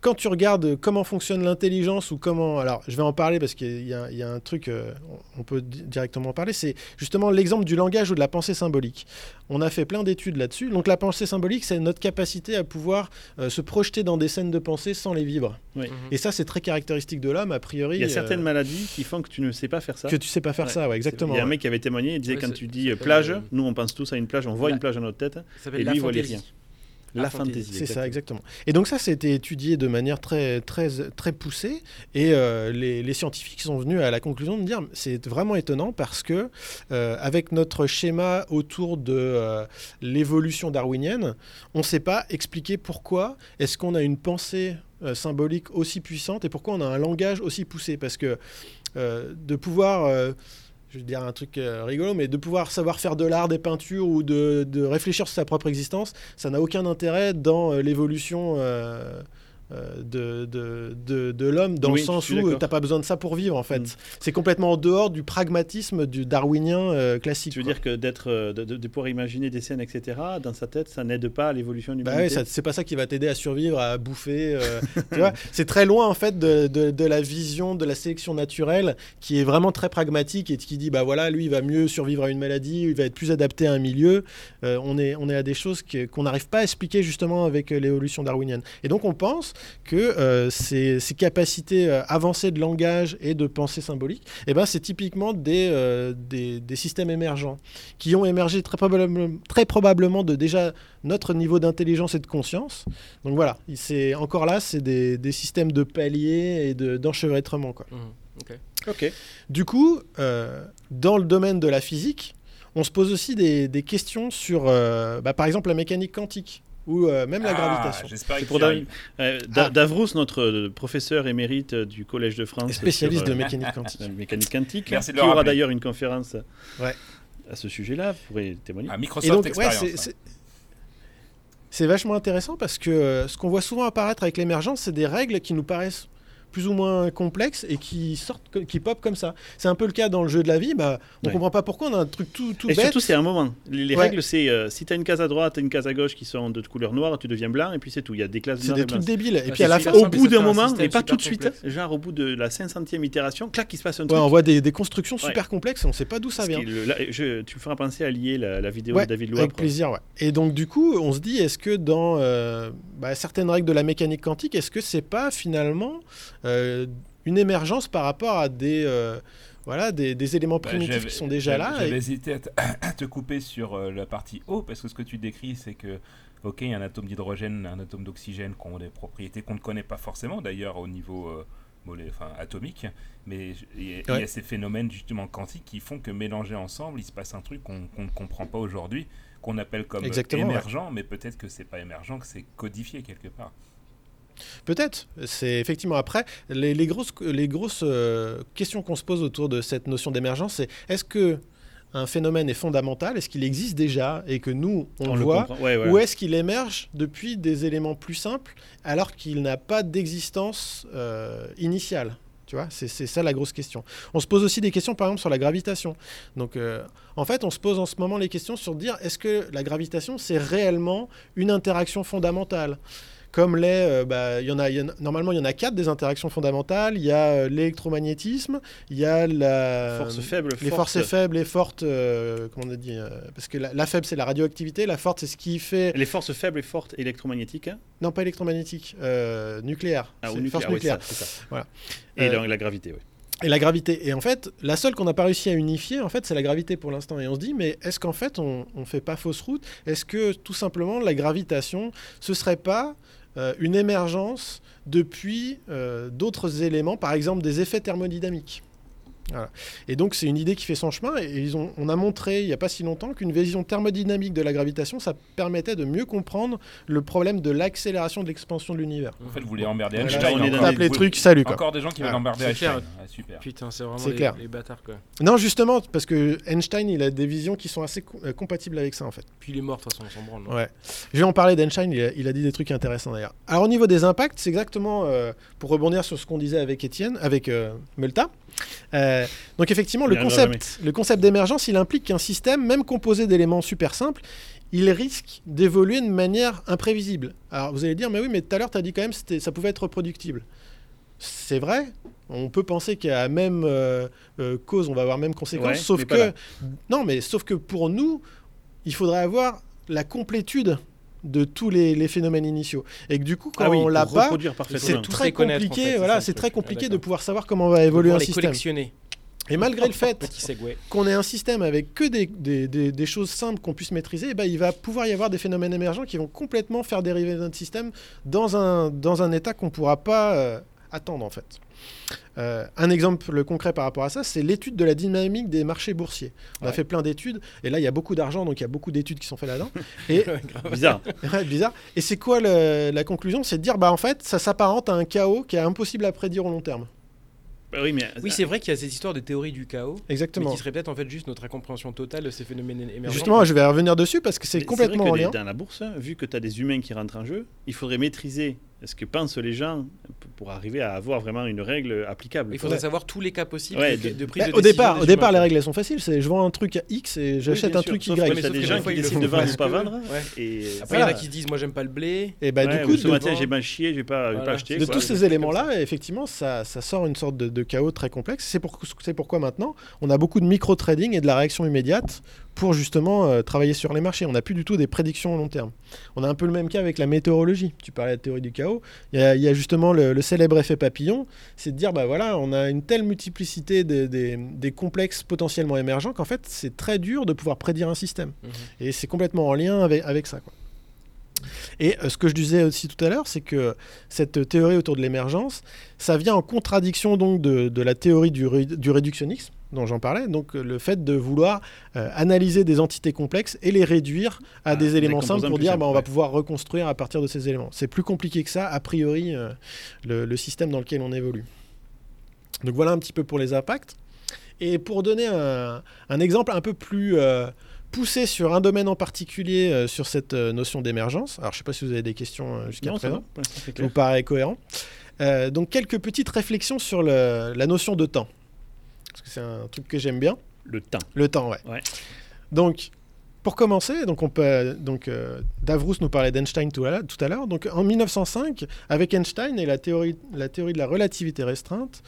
quand tu regardes comment fonctionne l'intelligence ou comment. Alors, je vais en parler parce qu'il y, a- il y a un truc, euh, on peut di- directement en parler. C'est justement l'exemple du langage ou de la pensée symbolique. On a fait plein d'études là-dessus. Donc, la pensée symbolique, c'est notre capacité à pouvoir euh, se projeter dans des scènes de pensée sans les vivre. Oui. Et ça, c'est très caractéristique de l'homme, a priori. Il y a euh, certaines maladies qui font que tu ne sais pas faire ça. que tu sais pas faire Ouais. ça, ouais, exactement. Il y a un mec qui avait témoigné, il disait Ouais, quand tu dis plage, euh, nous on pense tous à une plage, on voit la- une plage dans notre tête. Ça Et lui, il voyait fantaisie. rien. La La fantaisie. fantaisie. C'est ça, exactement. Et donc ça, c'était étudié de manière très, très, très poussée. Et euh, les, les scientifiques sont venus à la conclusion de dire, c'est vraiment étonnant parce que euh, avec notre schéma autour de euh, l'évolution darwinienne, on ne sait pas expliquer pourquoi est-ce qu'on a une pensée symbolique aussi puissante et pourquoi on a un langage aussi poussé. Parce que de pouvoir... je vais dire un truc euh, rigolo, mais de pouvoir savoir faire de l'art, des peintures ou de, réfléchir sur sa propre existence, ça n'a aucun intérêt dans euh, l'évolution euh, de, de, de, de l'homme, dans Oui, le sens où n'as pas besoin de ça pour vivre, en fait. Mm. C'est complètement en dehors du pragmatisme du darwinien euh, classique. Tu veux quoi. dire que d'être, euh, de, pouvoir imaginer des scènes, etc., dans sa tête, ça n'aide pas à l'évolution du Bah c'est pas ça qui va t'aider à survivre, à bouffer. euh, tu vois, c'est très loin en fait de, de- la vision de la sélection naturelle qui est vraiment très pragmatique et qui dit bah voilà lui il va mieux survivre à une maladie, il va être plus adapté à un milieu. Euh, on est on est à des choses qu'on n'arrive pas à expliquer justement avec euh, l'évolution darwinienne. Et donc on pense que euh, ces, ces capacités euh, avancées de langage et de pensée symbolique, eh ben c'est typiquement des, euh, des des systèmes émergents qui ont émergé très probablement très probablement de déjà notre niveau d'intelligence et de conscience. Donc voilà, il- c'est encore là, c'est des, des systèmes de paliers et de- d'enchevêtrement. quoi. Mhm. Ok. Ok. Du coup, euh, dans le domaine de la physique, on se pose aussi des, des questions sur, euh, bah, par exemple, la mécanique quantique ou euh, même la Ah, gravitation. C'est pour Dav- euh, Da- Ah. Davrous, notre euh, professeur émérite du Collège de France. Et spécialiste sur, de mécanique quantique. mécanique quantique, Merci de qui aura d'ailleurs une conférence Ouais. à ce sujet-là, vous pourrez témoigner. Ah, Et donc, Experience. hein. c'est- vachement intéressant parce que ce qu'on voit souvent apparaître avec l'émergence, c'est des règles qui nous paraissent plus ou moins complexes et qui sortent, qui pop comme ça. C'est un peu le cas dans le jeu de la vie. Bah, on Ouais. comprend pas pourquoi on a un truc tout, tout Et bête. surtout, c'est un moment. Les, les Ouais. règles, c'est euh, si tu as une case à droite et une case à gauche qui sont de couleur noire, tu deviens blanc, et puis c'est tout. Il y a des classes C'est des et trucs débiles. Et Ah, puis à la fin, Au bout d'un un moment, et pas tout de suite, complexe. genre au bout de la 500e itération, clac, il se passe un Ouais, truc. on voit des, des constructions Ouais. super complexes et on sait pas d'où ça vient. qui est le- là, je- tu me feras penser à lier la, la vidéo Ouais, de David Avec Loeb. plaisir, ouais. Et donc du coup, on se dit, est-ce que dans euh, bah, certaines règles de la mécanique quantique, est-ce que c'est pas finalement une émergence par rapport à des euh, voilà des, des éléments Bah, primitifs qui sont déjà là J'avais et- hésité à te, à te couper sur euh, la partie eau, parce que ce que tu décris, c'est que, ok, il y a un atome d'hydrogène, un atome d'oxygène qui ont des propriétés qu'on ne connaît pas forcément, d'ailleurs, au niveau euh, molé- enfin, atomique, mais il y, a- y ces phénomènes justement quantiques qui font que mélangés ensemble, il se passe un truc qu'on ne comprend pas aujourd'hui, qu'on appelle comme Exactement, ouais. émergent, mais peut-être que c'est pas émergent, que c'est codifié quelque part. Peut-être. C'est effectivement après les, les grosses les grosses euh, questions qu'on se pose autour de cette notion d'émergence, c'est est-ce que un phénomène est fondamental, est-ce qu'il existe déjà et que nous on, On le voit, comprend. Ouais, ouais. ou est-ce qu'il émerge depuis des éléments plus simples alors qu'il n'a pas d'existence euh, initiale? Tu vois, c'est c'est ça la grosse question. On se pose aussi des questions, par exemple, sur la gravitation. Donc, euh, en fait, on se pose en ce moment les questions sur dire est-ce que la gravitation, c'est réellement une interaction fondamentale? Comme les, euh, bah, y en a, il y en a- normalement il y en a quatre des interactions fondamentales. Il y a euh, l'électromagnétisme, il y a la Force faible, les force- forces faibles et fortes, euh, comment on a dit, euh, parce que la, la faible c'est la radioactivité, la forte c'est ce qui fait, Les forces faibles et fortes électromagnétiques. hein? non pas électromagnétique, euh, nucléaire, Ah, ou nucléaire, oui, nucléaire. ça, ça. Voilà. Et Euh, donc la gravité, oui. Et la gravité. Et en fait, la seule qu'on n'a pas réussi à unifier, en fait, c'est la gravité pour l'instant. Et on se dit, mais est-ce qu'en fait, on ne fait pas fausse route? Est-ce que tout simplement la gravitation, ce serait pas euh, une émergence depuis euh, d'autres éléments, par exemple des effets thermodynamiques Voilà. Et donc, c'est une idée qui fait son chemin. Et ils ont, on a montré il n'y a pas si longtemps qu'une vision thermodynamique de la gravitation, ça permettait de mieux comprendre le problème de l'accélération de l'expansion de l'univers. En fait, vous voulez emmerder Voilà, Einstein. on est encore. dans tape les Vous- trucs, salut quoi. Encore des gens qui veulent Ah, emmerder clair. Einstein. Ah, super. Putain, c'est vraiment C'est les, clair. les bâtards quoi. Non, justement, parce que Einstein, il a des visions qui sont assez co- euh, compatibles avec ça, en fait. Puis il est mort de toute façon, on s'en branle. non Ouais. Je vais en parler d'Einstein, il, a- il a dit des trucs intéressants d'ailleurs. Alors, au niveau des impacts, c'est exactement, euh, pour rebondir sur ce qu'on disait avec Étienne, avec euh, Multa. Euh, donc, effectivement, le concept, le concept d'émergence, il implique qu'un système, même composé d'éléments super simples, il risque d'évoluer de manière imprévisible. Alors vous allez dire, mais oui, mais tout à l'heure, tu as dit quand même que ça pouvait être reproductible. C'est vrai, on peut penser qu'à même euh, euh, cause, on va avoir même conséquence, Ouais, sauf que non, mais sauf que pour nous, il faudrait avoir la complétude de tous les, les phénomènes initiaux, et que du coup, quand Ah oui, on l'a pas, c'est très compliqué. en fait, c'est voilà, c'est très Ah, compliqué de pouvoir savoir comment va On va évoluer un les système. collectionner. Et malgré le fait qu'on ait un système avec que des, des- des- des choses simples qu'on puisse maîtriser, eh ben, il va pouvoir y avoir des phénomènes émergents qui vont complètement faire dériver notre système dans un, dans un état qu'on ne pourra pas euh, attendre en fait. Euh, un exemple concret par rapport à ça, c'est l'étude de la dynamique des marchés boursiers. On a fait plein d'études, et là il y a beaucoup d'argent, donc il y a beaucoup d'études qui sont faites là-dedans. Et Bizarre. Ouais, bizarre. Et c'est quoi le- la conclusion? C'est de dire, bah en fait, ça s'apparente à un chaos qui est impossible à prédire au long terme. Bah oui, mais Oui, c'est vrai qu'il y a cette histoire de théorie du chaos, mais Exactement. qui serait peut-être en fait juste notre incompréhension totale de ces phénomènes émergents. Justement, je vais revenir dessus parce que c'est Mais complètement vrai que lien. Dans la bourse, vu que tu as des humains qui rentrent en jeu, il faudrait maîtriser ce que pensent les gens pour arriver à avoir vraiment une règle applicable? Il faudrait Ouais. savoir tous les cas possibles Ouais, de, de- de prise Bah, de au décision départ, au départ, les règles elles sont faciles. C'est je vends un truc à X et j'achète bien un sûr, truc Y. mais t'as sauf des gens qui décident de vendre ou pas que- vendre. Ouais. Et Après, il y en Voilà. a qui se disent moi j'aime pas le blé. Et bah Ouais, du ou coup, ce de, matin, j'ai mal chié, j'ai pas, j'ai pas Voilà. acheté. de quoi. tous ces éléments-là, effectivement, ça, ça sort une sorte de, de chaos très complexe. C'est pour, c'est pourquoi maintenant, on a beaucoup de micro-trading et de la réaction immédiate pour justement euh, travailler sur les marchés. On n'a plus du tout des prédictions à long terme. On a un peu le même cas avec la météorologie. Tu parlais de la théorie du chaos. Il y a, il y a justement le, le célèbre effet papillon, c'est de dire, bah voilà, on a une telle multiplicité des, des- des complexes potentiellement émergents qu'en fait, c'est très dur de pouvoir prédire un système. Mhm. Et c'est complètement en lien avec, avec ça. quoi. Et euh, ce que je disais aussi tout à l'heure, c'est que cette théorie autour de l'émergence, ça vient en contradiction donc de, de la théorie du, ré- du réductionnisme dont j'en parlais, donc euh, le fait de vouloir euh, analyser des entités complexes et les réduire à Ah, des éléments simples pour dire bah, on va pouvoir reconstruire à partir de ces éléments. C'est plus compliqué que ça, a priori, euh, le, le système dans lequel on évolue. Donc voilà un petit peu pour les impacts. Et pour donner un, un exemple un peu plus euh, poussé sur un domaine en particulier, sur cette notion d'émergence, alors je ne sais pas si vous avez des questions jusqu'à présent, ça vous paraît cohérent. Donc quelques petites réflexions sur le- la notion de temps. Parce que c'est un truc que j'aime bien. Le temps. Le temps, ouais. Ouais. Donc, pour commencer, donc on peut, donc euh, Davrous nous parlait d'Einstein tout à l'heure- tout à l'heure. Donc, en 1905, avec Einstein et la théorie, la théorie de la relativité restreinte,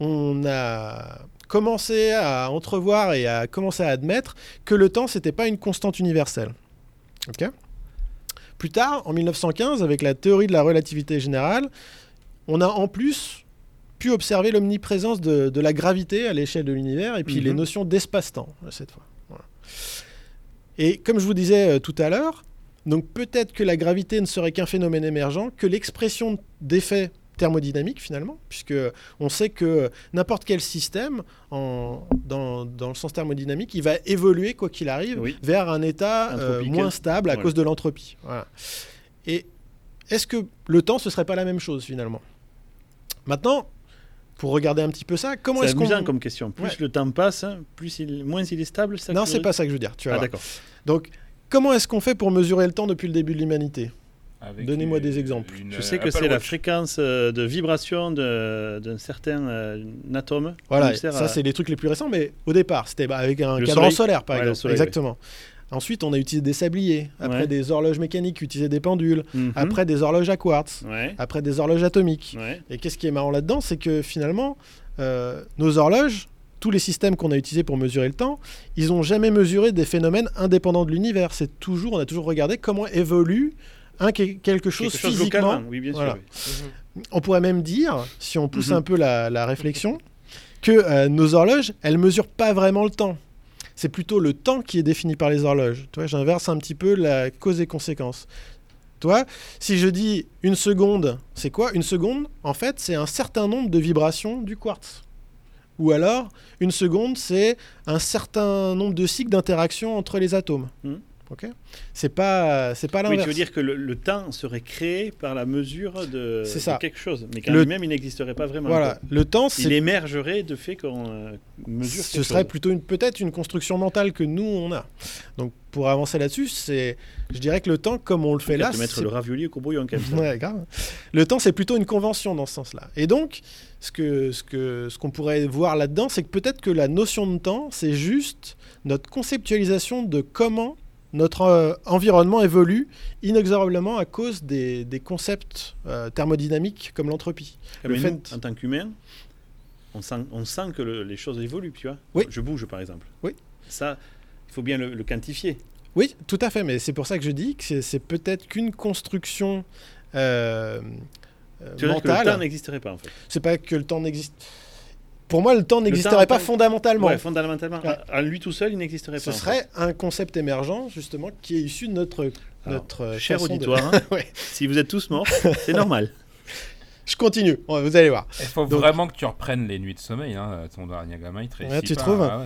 on a commencé à entrevoir et à commencer à admettre que le temps, c'était pas une constante universelle. Ok? Plus tard, en 1915, avec la théorie de la relativité générale, on a en plus pu observer l'omniprésence de, de la gravité à l'échelle de l'univers et puis Mhm. les notions d'espace-temps euh, cette fois. Voilà. Et comme je vous disais euh, tout à l'heure, donc peut-être que la gravité ne serait qu'un phénomène émergent, que l'expression d'effets thermodynamiques finalement, puisque on sait que n'importe quel système, en- dans, dans le sens thermodynamique, il va évoluer quoi qu'il arrive Oui. vers un état euh, moins stable à Voilà. cause de l'entropie. Voilà. Et est-ce que le temps, ce serait pas la même chose finalement? Maintenant, pour regarder un petit peu ça, comment est-ce qu'on... amusant comme question. Plus Ouais. le temps passe, plus il... moins il est stable. ça Non, c'est pas ça que je veux dire. Tu Ah d'accord. Donc, comment est-ce qu'on fait pour mesurer le temps depuis le début de l'humanité? Donnez-moi des exemples. une, Je sais euh, que c'est la fréquence euh, de vibration de- d'un certain euh, atome. Voilà, ça à- c'est les trucs les plus récents, mais au départ, c'était bah, avec un Le cadran soleil. solaire, par Ouais, exemple. soleil, Exactement. Ensuite, on a utilisé des sabliers, après Ouais. des horloges mécaniques utilisaient des pendules, Mhm. après des horloges à quartz, Ouais. après des horloges atomiques. Ouais. Et qu'est-ce qui est marrant là-dedans, c'est que finalement, euh, nos horloges, tous les systèmes qu'on a utilisés pour mesurer le temps, ils n'ont jamais mesuré des phénomènes indépendants de l'univers. C'est toujours, on a toujours regardé comment évolue un, quelque chose Quelque chose physiquement. localement, oui, bien sûr. Voilà. oui. Mhm. On pourrait même dire, si on pousse Mhm. un peu la, la réflexion, que euh, nos horloges, elles mesurent pas vraiment le temps. C'est plutôt le temps qui est défini par les horloges. J'inverse un petit peu la cause et conséquence. Toi, si je dis une seconde, c'est quoi? Une seconde, en fait, c'est un certain nombre de vibrations du quartz. Ou alors, une seconde, c'est un certain nombre de cycles d'interaction entre les atomes. Mhm. Ok C'est pas, c'est pas Oui, l'inverse. tu veux dire que le, le temps serait créé par la mesure de, C'est ça. de quelque chose, mais qu'en Le- lui-même, il n'existerait pas vraiment. Voilà, quoi. le temps, Il émergerait de fait qu'on euh, mesure ce quelque serait chose. plutôt une peut-être une construction mentale que nous on a. Donc pour avancer là-dessus, c'est je dirais que le temps comme on le fait là, te mettre le ravioli au courbouillon quand même. Ouais, grave. Le temps c'est plutôt une convention dans ce sens-là. Et donc ce que ce que ce qu'on pourrait voir là-dedans, c'est que peut-être que la notion de temps, c'est juste notre conceptualisation de comment notre euh, environnement évolue inexorablement à cause des, des concepts euh, thermodynamiques comme l'entropie. Comme Le nous, fait- en tant qu'humain, on sent, on sent que le- les choses évoluent, tu vois. Oui. Je bouge, par exemple. Oui. Ça, il faut bien le, le quantifier. Oui, tout à fait, mais c'est pour ça que je dis que c'est- peut-être qu'une construction euh, dire que le mentale. temps n'existerait pas, en fait. C'est pas que le temps n'existe. Pour moi, le temps n'existerait temps- pas fondamentalement. Ouais, fondamentalement, Ouais. à, à lui tout seul, il n'existerait Ce pas. en serait un concept émergent, justement, qui est issu de notre. Alors, notre cher façon de- auditoire, hein, Ouais. si vous êtes tous morts, c'est normal. Je continue, vous allez voir. Il faut Donc- vraiment que tu reprennes les nuits de sommeil. Hein. Ton dernier gamin, il te tu pas. trouves Ah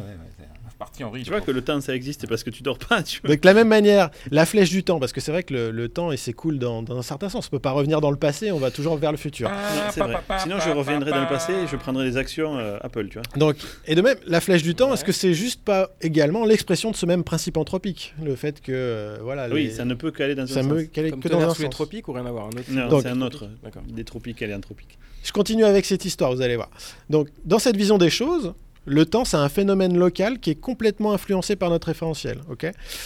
parti en. Tu vois que le temps, ça existe parce que tu dors pas, tu vois. Donc, de la même manière, la flèche du temps, parce que c'est vrai que le, le temps, et c'est cool dans, dans un certain sens, on peut pas revenir dans le passé, on va toujours vers le futur. Ah, Non, c'est vrai. Sinon, je reviendrai dans le passé et je prendrai des actions euh, Apple, tu vois. Donc, et de même, la flèche du temps, Ouais. est-ce que c'est juste pas également l'expression de ce même principe anthropique? Le fait que, euh, voilà, Oui, les- ça ne peut qu'aller dans ça un sens. est Comme que dans un sous les sens. tropiques ou rien à voir un autre Non, Donc- c'est un autre. D'accord. Des tropiques, elle est anthropique. Je continue avec cette histoire, vous allez voir. Donc, dans cette vision des choses, le temps, c'est un phénomène local qui est complètement influencé par notre référentiel.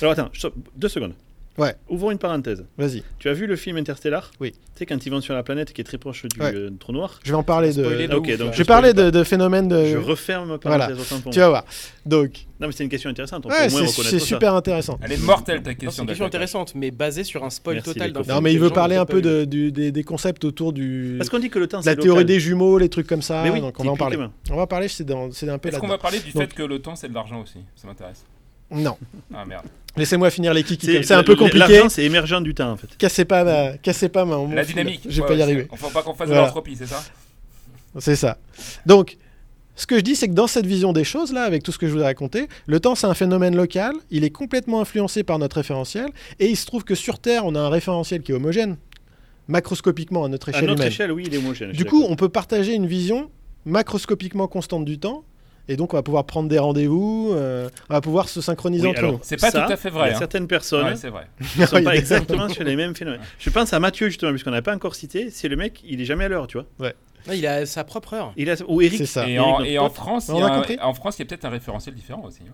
Alors attends, deux secondes. Ouais. Ouvrons une parenthèse. Vas-y. Tu as vu le film Interstellar? Oui. Tu sais, quand ils vont sur la planète qui est très proche du Ouais. euh, trou noir Je vais en parler Spoiler de. de donc. Je vais parler de, de phénomènes de. Je referme ma Voilà. parenthèse autant pour Tu vas voir. Donc, Non, mais c'est une question intéressante. On peut ouais, au moins c'est ça. super intéressant. Elle est mortelle ta Non, C'est question. une question intéressante, mais basée sur un spoil Merci, total d'un film Non, mais il veut parler un peu vu. de- du- des, des concepts autour du. Parce qu'on dit que le temps, de c'est la local. théorie des jumeaux, les trucs comme ça. Mais oui, donc on va en parler. On va en parler, c'est dans- c'est un peu Est-ce qu'on va parler du fait que le temps c'est de l'argent aussi? Ça m'intéresse. Non. Ah merde. Laissez-moi finir les kikis. C'est un peu le- compliqué. L'argent, c'est émergent du temps, en fait. Cassez pas ma. Cassez pas ma. La dynamique. Je vais Ouais, pas y arriver. faut pas qu'on fasse Voilà. de l'entropie, c'est ça C'est ça. Donc, ce que je dis, c'est que dans cette vision des choses, là, avec tout ce que je vous ai raconté, le temps, c'est un phénomène local, il est complètement influencé par notre référentiel, et il se trouve que sur Terre, on a un référentiel qui est homogène, macroscopiquement à notre À échelle notre humaine. échelle, oui, il est homogène. Du coup, on peut partager une vision macroscopiquement constante du temps, et donc on va pouvoir prendre des rendez-vous, euh, on va pouvoir se synchroniser Oui, entre alors, nous. C'est pas ça, tout à fait Il vrai, y a hein. certaines personnes Ouais, c'est vrai. qui ne sont pas exactement sur les mêmes phénomènes. Je pense à Mathieu, justement, puisqu'on n'a pas encore cité. C'est le mec, il est jamais à l'heure, tu vois. Non, il a sa propre heure. Il a... Ou Eric. C'est ça. Et Eric, en, et. France, il On y a a un- compris en France, il y a peut-être un référentiel différent aussi. hein.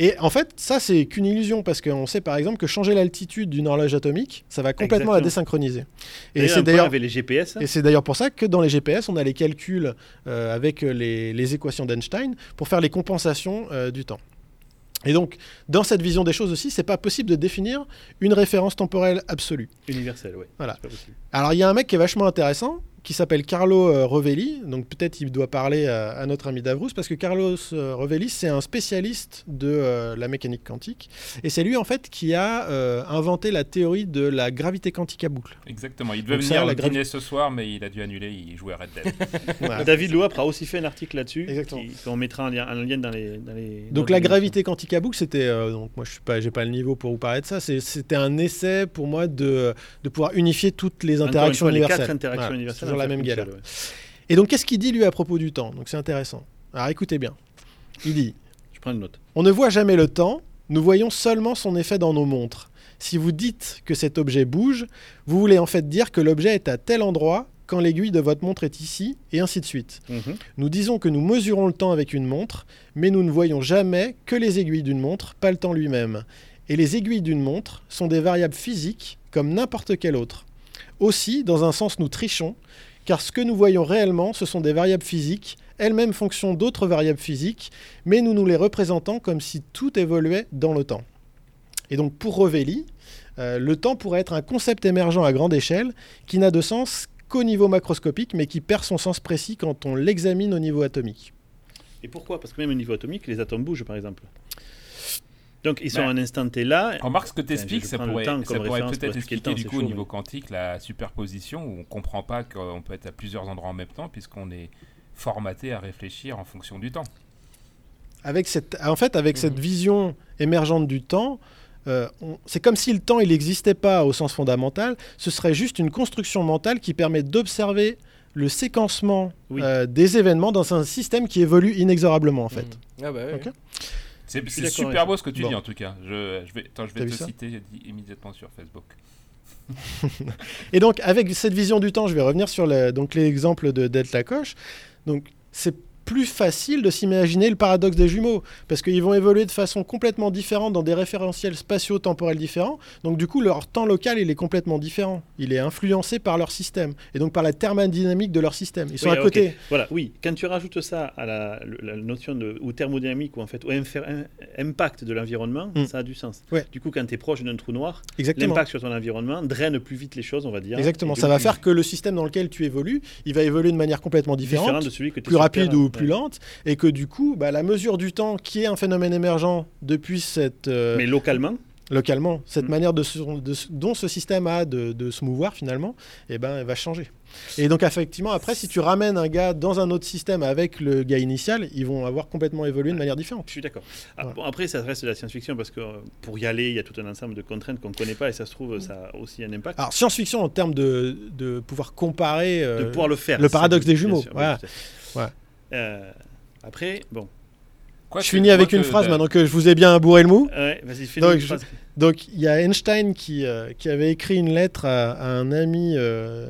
Et en fait, ça, c'est qu'une illusion, parce qu'on sait par exemple que changer l'altitude d'une horloge atomique, ça va complètement la désynchroniser. Et c'est d'ailleurs avec les GPS. Et c'est d'ailleurs pour ça que dans les GPS, on a les calculs euh, avec euh, les, les équations d'Einstein pour faire les compensations euh, du temps. Et donc, dans cette vision des choses aussi, c'est pas possible de définir une référence temporelle absolue. Universel, oui. Voilà. Pas. Alors, il y a un mec qui est vachement intéressant, qui s'appelle Carlo euh, Rovelli. Donc, peut-être il doit parler à, à notre ami Davrous, parce que Carlos euh, Rovelli, c'est un spécialiste de euh, la mécanique quantique. Et c'est lui, en fait, qui a euh, inventé la théorie de la gravité quantique à boucle. Exactement. Il devait Donc ça, venir la au gravi- dîner ce soir, mais il a dû annuler. Il jouait à Red Dead. Voilà. David Loapre a aussi fait un article là-dessus. Exactement. qui- Qu'on mettra en lien, en lien dans les. Dans les Donc la gravité quantique à boucle, c'était euh, donc moi je suis pas, j'ai pas le niveau pour vous parler de ça. C'était un essai pour moi de, de pouvoir unifier toutes les interactions fois, les universelles. quatre interactions Voilà, universelles. Toujours la même galère. ouais. Et donc qu'est-ce qu'il dit lui à propos du temps? Donc c'est intéressant. Alors écoutez bien. Il dit Je prends une note. on ne voit jamais le temps, nous voyons seulement son effet dans nos montres. Si vous dites que cet objet bouge, vous voulez en fait dire que l'objet est à tel endroit quand l'aiguille de votre montre est ici, et ainsi de suite. Mhm. Nous disons que nous mesurons le temps avec une montre, mais nous ne voyons jamais que les aiguilles d'une montre, pas le temps lui-même. Et les aiguilles d'une montre sont des variables physiques comme n'importe quelle autre. Aussi, dans un sens, nous trichons, car ce que nous voyons réellement, ce sont des variables physiques, elles-mêmes fonction d'autres variables physiques, mais nous nous les représentons comme si tout évoluait dans le temps. Et donc pour Rovelli, euh, le temps pourrait être un concept émergent à grande échelle qui n'a de sens qu'au niveau macroscopique, mais qui perd son sens précis quand on l'examine au niveau atomique. Et pourquoi? Parce que même au niveau atomique, les atomes bougent, par exemple. Donc ils sont à un instant T là. Remarque ce que tu expliques, ça pourrait, pourrait peut-être expliquer temps, du coup au niveau mais- quantique la superposition où on comprend pas qu'on peut être à plusieurs endroits en même temps puisqu'on est formaté à réfléchir en fonction du temps. Avec cette, en fait, avec Mhm. cette vision émergente du temps, euh, on- c'est comme si le temps il n'existait pas au sens fondamental. Ce serait juste une construction mentale qui permet d'observer le séquencement Oui. euh, des événements dans un système qui évolue inexorablement en fait. Mhm. Ah bah ouais, Ok. C'est super beau ce que tu Bon. dis en tout cas. Je, je vais, attends, je vais te citer j'ai dit immédiatement sur Facebook. Et donc avec cette vision du temps, je vais revenir sur donc l'exemple de Delta Koch. Donc c'est plus facile de s'imaginer le paradoxe des jumeaux, parce qu'ils vont évoluer de façon complètement différente dans des référentiels spatio-temporels différents. Donc du coup, leur temps local, il est complètement différent. Il est influencé par leur système, et donc par la thermodynamique de leur système. Ils sont Oui, à côté. Voilà, oui. Quand tu rajoutes ça à la, notion de ou thermodynamique ou en fait im- impact de l'environnement, Mm. ça a du sens. Ouais. Du coup, quand tu es proche d'un trou noir, l'impact sur ton environnement draine plus vite les choses, on va dire. Exactement. Ça va plus- faire que le système dans lequel tu évolues, il va évoluer de manière complètement différente. différent de celui que tu plus rapide ou plus lente, et que du coup, bah, la mesure du temps, qui est un phénomène émergent depuis cette euh, Mais localement, localement, cette Mm. manière de, de dont ce système a de, de se mouvoir finalement, eh ben, elle va changer. Et donc effectivement, après, si tu ramènes un gars dans un autre système avec le gars initial, ils vont avoir complètement évolué de manière différente. je suis d'accord. Ah, Ouais. après, ça reste de la science-fiction parce que euh, pour y aller, il y a tout un ensemble de contraintes qu'on ne connaît pas et ça se trouve, ça a aussi un impact. Alors science-fiction en termes de, de pouvoir comparer. euh, de pouvoir le faire. le paradoxe des jumeaux, sûr, voilà. Ouais. Euh, après, bon. Quoi je finis avec une phrase bah, maintenant que je vous ai bien bourré le mou. Ouais, vas-y, fais Donc, une je- phrase. Donc il y a Einstein qui, euh, qui avait écrit une lettre à, à un ami euh,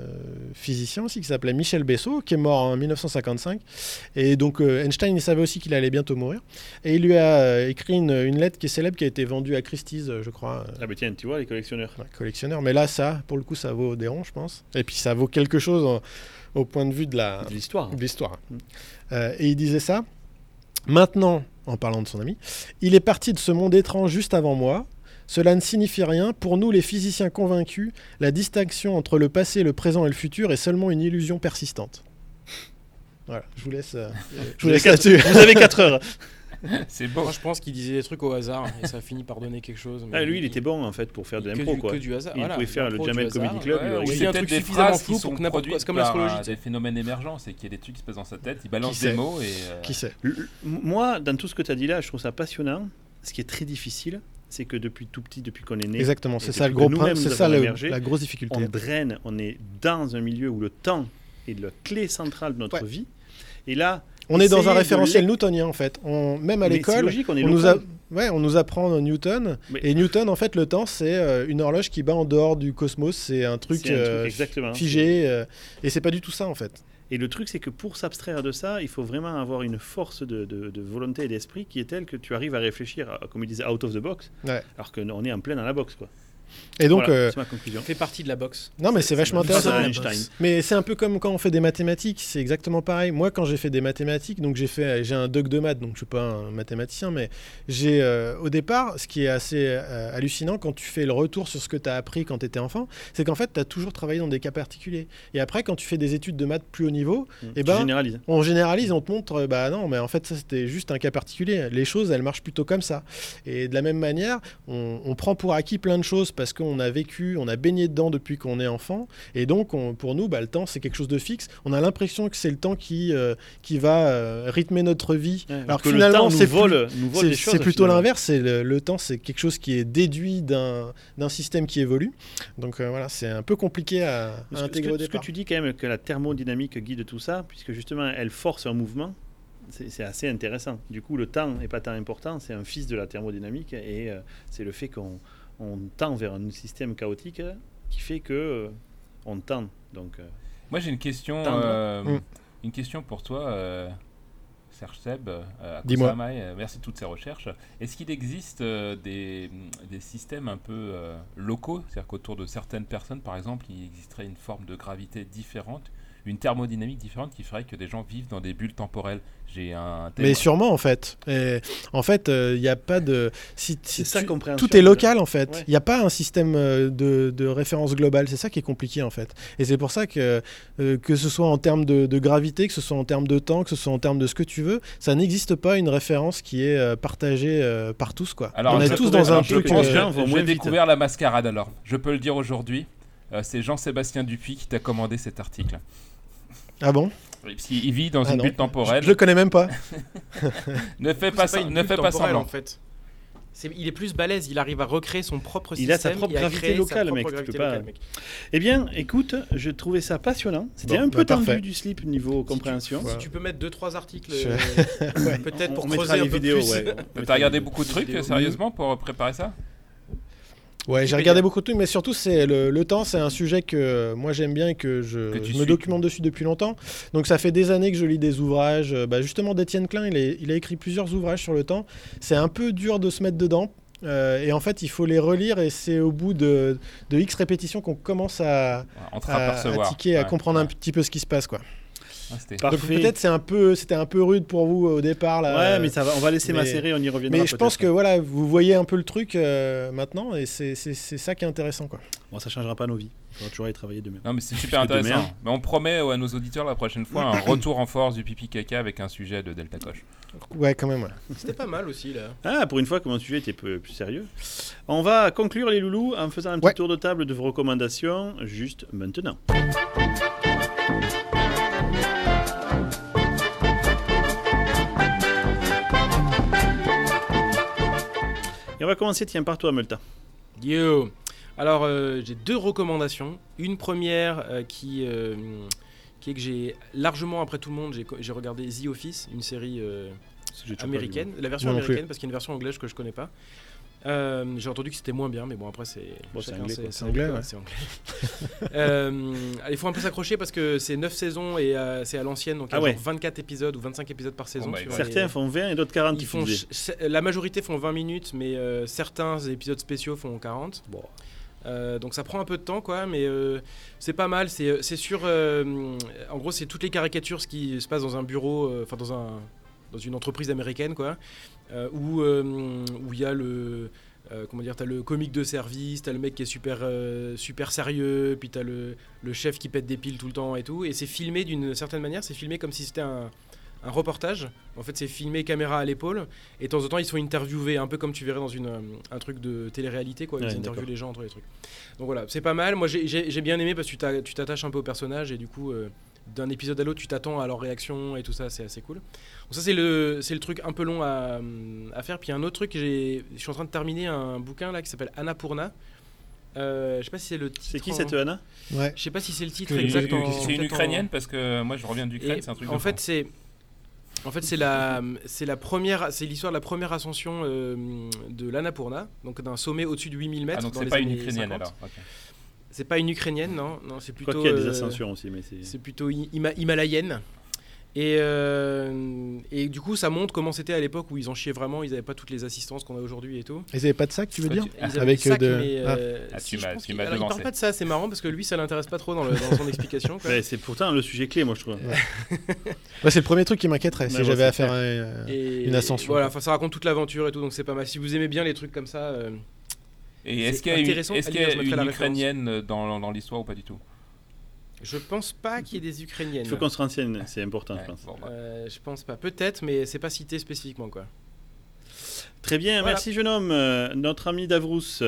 physicien aussi qui s'appelait Michel Bessot, qui est mort en 1955. Et donc euh, Einstein, il savait aussi qu'il allait bientôt mourir. Et il lui a euh, écrit une, une lettre qui est célèbre, qui a été vendue à Christie's, euh, je crois, euh, Ah, bah tiens, tu vois, les collectionneurs. ouais, collectionneur. Mais là, ça, pour le coup, ça vaut des ronds, je pense. Et puis ça vaut quelque chose en- au point de vue de la, De l'histoire. de l'histoire. Mm. Euh, et il disait ça. Maintenant, en parlant de son ami, il est parti de ce monde étrange juste avant moi. Cela ne signifie rien. Pour nous, les physiciens convaincus, la distinction entre le passé, le présent et le futur est seulement une illusion persistante. Voilà, je vous laisse, euh, je vous laisse là-dessus. Vous avez 4 heures. C'est beau. Moi, je pense qu'il disait des trucs au hasard et ça finit par donner quelque chose. mais Ah, lui, il était bon en fait pour faire de l'impro quoi. que du hasard. Il voilà, pouvait faire le Jamel. Comedy Club. Ouais, il il c'est dit un truc des suffisamment flou qui pour sont que n'importe quoi- produites c'est comme par, l'astrologie, sais. des phénomènes émergents, c'est qu'il y a des trucs qui se passent dans sa tête, il balance des mots et euh, Qui sait Moi, dans tout ce que tu as dit là, je trouve ça passionnant. Ce qui est très difficile, c'est que depuis tout petit, depuis qu'on est né, Exactement, c'est ça le gros nous-mêmes, c'est ça émergé, la grosse difficulté. on draine, on est dans un milieu où le temps est la clé centrale de notre Ouais. vie. Et là, On est dans un référentiel newtonien en fait. On, même à l'école, on nous, a, local. ouais, on nous apprend Newton. Mais- Et Newton, en fait, le temps, c'est euh, une horloge qui bat en dehors du cosmos. C'est un truc, un euh, figé. euh, et c'est pas du tout ça, en fait. Et le truc, c'est que pour s'abstraire de ça, il faut vraiment avoir une force de, de- de volonté et d'esprit qui est telle que tu arrives à réfléchir, à- comme il disait, out of the box, Ouais. alors qu'on est en plein dans la box. Quoi. Et donc, Voilà, euh, c'est ma conclusion. fait partie de la boxe. non, mais c'est vachement intéressant. Mais c'est un peu comme quand on fait des mathématiques, c'est exactement pareil. Moi, quand j'ai fait des mathématiques, donc j'ai fait, j'ai un doc de maths, donc je suis pas un mathématicien, mais j'ai, euh, au départ, ce qui est assez euh, hallucinant quand tu fais le retour sur ce que tu as appris quand tu étais enfant, c'est qu'en fait, tu as toujours travaillé dans des cas particuliers. Et après, quand tu fais des études de maths plus haut niveau, Mm. Eh Tu ben, généralises. on généralise, on te montre, euh, bah non, mais en fait, ça c'était juste un cas particulier. Les choses, elles marchent plutôt comme ça. Et de la même manière, on, on prend pour acquis plein de choses parce qu'on a vécu, on a baigné dedans depuis qu'on est enfant. Et donc, on- pour nous, bah, le temps, c'est quelque chose de fixe. On a l'impression que c'est le temps qui, euh, qui va euh, rythmer notre vie. Ouais, Alors que finalement, c'est vole, vole c'est plutôt l'inverse. Le, le temps, c'est quelque chose qui est déduit d'un d'un système qui évolue. Donc euh, voilà, c'est un peu compliqué à, à Ce intégrer au que, ce que tu dis quand même que la thermodynamique guide tout ça, puisque justement elle force un mouvement, c'est c'est assez intéressant. Du coup, le temps n'est pas tant important, c'est un fils de la thermodynamique et euh, c'est le fait qu'on on tend vers un système chaotique qui fait que euh, on tend. Donc, euh, Moi, j'ai une question, euh, Mm. une question pour toi, euh, Serge Seb. euh, à Dis-moi. Euh, merci de toutes ces recherches. Est-ce qu'il existe euh, des, des systèmes un peu euh, locaux? C'est-à-dire qu'autour de certaines personnes, par exemple, il existerait une forme de gravité différente, une thermodynamique différente qui ferait que des gens vivent dans des bulles temporelles J'ai un Mais sûrement, en fait. Et en fait, il n'y a pas de. Si, si C'est ça tu-. Tout est local en fait. Il Ouais. n'y a pas un système euh, de, de référence globale. C'est ça qui est compliqué en fait. Et c'est pour ça que euh, que ce soit en termes de, de gravité, que ce soit en termes de temps, que ce soit en termes de ce que tu veux, ça n'existe pas une référence qui est euh, partagée euh, par tous quoi. Alors, On est tous dans un truc. euh, J'ai découvert la mascarade alors. Je peux le dire aujourd'hui. euh, c'est Jean-Sébastien Dupuis qui t'a commandé cet article. Ah bon? Oui, Parce qu'il vit dans Ah une non. bulle temporelle. je le connais même pas. Ne fais pas, ça- ne fais pas en fait. Il est plus balèze, il arrive à recréer son propre Il a système. sa propre gravité locale, mec, tu gravité peux pas- locale, mec. Eh bien, écoute, je trouvais ça passionnant. C'était Bon, un peu bah, parfait. tendu du slip niveau compréhension. Ouais. Si tu peux mettre 2-3 articles, Je- euh, Ouais. peut-être pour on creuser un les peu vidéos, plus. ouais. T'as regardé beaucoup de trucs vidéos. sérieusement pour préparer ça? Ouais, j'ai regardé beaucoup de trucs, mais surtout, c'est le, le temps, c'est un sujet que moi j'aime bien et que je, Que tu je me suis. documente dessus depuis longtemps. Donc ça fait des années que je lis des ouvrages. Euh, Bah, justement, d'Étienne Klein, il, est- il a écrit plusieurs ouvrages sur le temps. C'est un peu dur de se mettre dedans. Euh, et en fait, il faut les relire et c'est au bout de, de X répétitions qu'on commence à, à, à Ouais, comprendre un petit peu ce qui se passe. Quoi. Ah. Donc peut-être c'est un peu, c'était un peu rude pour vous au départ. Là, Ouais, mais ça va, on va laisser mais- macérer, on y reviendra. Mais je pense que voilà, vous voyez un peu le truc euh, maintenant et c'est c'est- c'est ça qui est intéressant. Quoi. Bon, ça changera pas nos vies. Il faudra toujours aller travailler demain. Non mais c'est super Plus intéressant. Mais on promet ouais, à nos auditeurs la prochaine fois un retour en force du pipi caca avec un sujet de Delta Coche. Ouais, quand même. ouais. C'était pas mal aussi là. Ah, pour une fois que mon sujet était peu plus sérieux. On va conclure les loulous en faisant un petit Ouais. tour de table de vos recommandations juste maintenant. Et on va commencer, tiens, par toi, Multa. Yo Alors, euh, j'ai deux recommandations. Une première euh, qui, euh, qui est que j'ai largement, après tout le monde, j'ai j'ai regardé The Office, une série euh, américaine. La version américaine, parce qu'il y a une version anglaise que je connais pas. Euh, j'ai entendu que c'était moins bien, mais bon, après, c'est. Bon, anglais, C'est anglais, goûts, ouais. c'est anglais. Euh, il faut un peu s'accrocher parce que c'est 9 saisons et euh, c'est à l'ancienne, donc il y a Ah ouais. genre 24 épisodes ou 25 épisodes par saison. Oh vois, Certains et- font 20 et d'autres 40. ils font, la majorité font 20 minutes, mais euh, certains épisodes spéciaux font 40. Bon. Euh, donc ça prend un peu de temps, quoi, mais euh, c'est pas mal. C'est euh, en gros, c'est toutes les caricatures, ce qui se passe dans un bureau, euh, enfin dans un dans une entreprise américaine, quoi, euh, où euh, où il y a le euh, comment dire, t'as le comique de service, t'as le mec qui est super euh, super sérieux, puis t'as le le chef qui pète des piles tout le temps et tout, et c'est filmé d'une certaine manière. C'est filmé comme si c'était un un reportage. En fait, c'est filmé caméra à l'épaule. Et de temps en temps, ils sont interviewés, un peu comme tu verrais dans une, un truc de télé-réalité, quoi. Ils Ouais, interviewent les gens entre les trucs. Donc voilà, c'est pas mal. Moi, j'ai- j'ai bien aimé parce que tu t'a- tu t'attaches un peu au personnage et du coup, euh, d'un épisode à l'autre, tu t'attends à leur réaction et tout ça, c'est assez cool. Donc ça, c'est le, c'est le truc un peu long à, à faire. Puis il y a un autre truc, je suis en train de terminer un bouquin là qui s'appelle Annapurna. Euh, je sais pas si c'est le titre. C'est qui en- cette Anna? Ouais. Je sais pas si c'est le titre exact. C'est une- c'est une peut-être en- ukrainienne parce que moi je reviens d'Ukraine, c'est un truc en fait, c'est en fait c'est la c'est la première c'est l'histoire de la première ascension euh, de l'Annapurna, donc d'un sommet au-dessus de 8000 mètres. Ah donc c'est pas une ukrainienne 50. alors. C'est pas une ukrainienne, non, non, c'est Je plutôt. crois qu'il y a des euh, ascensions aussi, mais c'est. c'est plutôt hi- hima- himalayenne. Et, euh, et du coup, ça montre comment c'était à l'époque où ils en chiaient vraiment, ils n'avaient pas toutes les assistances qu'on a aujourd'hui et tout. Ils avaient pas de sac, tu veux dire Ils avaient Avec, sac, euh, de- mais, ah. euh, Ah, si, tu je m'as- pense tu m'as alors, il parle devancé. pas de ça, c'est marrant parce que lui, ça l'intéresse pas trop dans, le- dans son explication. Ouais, c'est pourtant le sujet clé, moi, je trouve. Ouais, C'est le premier truc qui m'inquiéterait si j'avais à faire un- Une ascension, Voilà, ça raconte toute l'aventure et tout, donc c'est pas mal. Si vous aimez bien les trucs comme ça, euh, Et est-ce qu'il y a une, y a ukrainienne dans, dans l'histoire ou pas du tout? Je pense pas qu'il y ait des Ukrainiennes. Il faut qu'on se renseigne, c'est important, Ouais, je pense. bon, bah. Euh, je pense pas. Peut-être, mais c'est pas cité spécifiquement quoi. Très bien, Voilà. merci jeune homme. Euh, notre ami Davrous.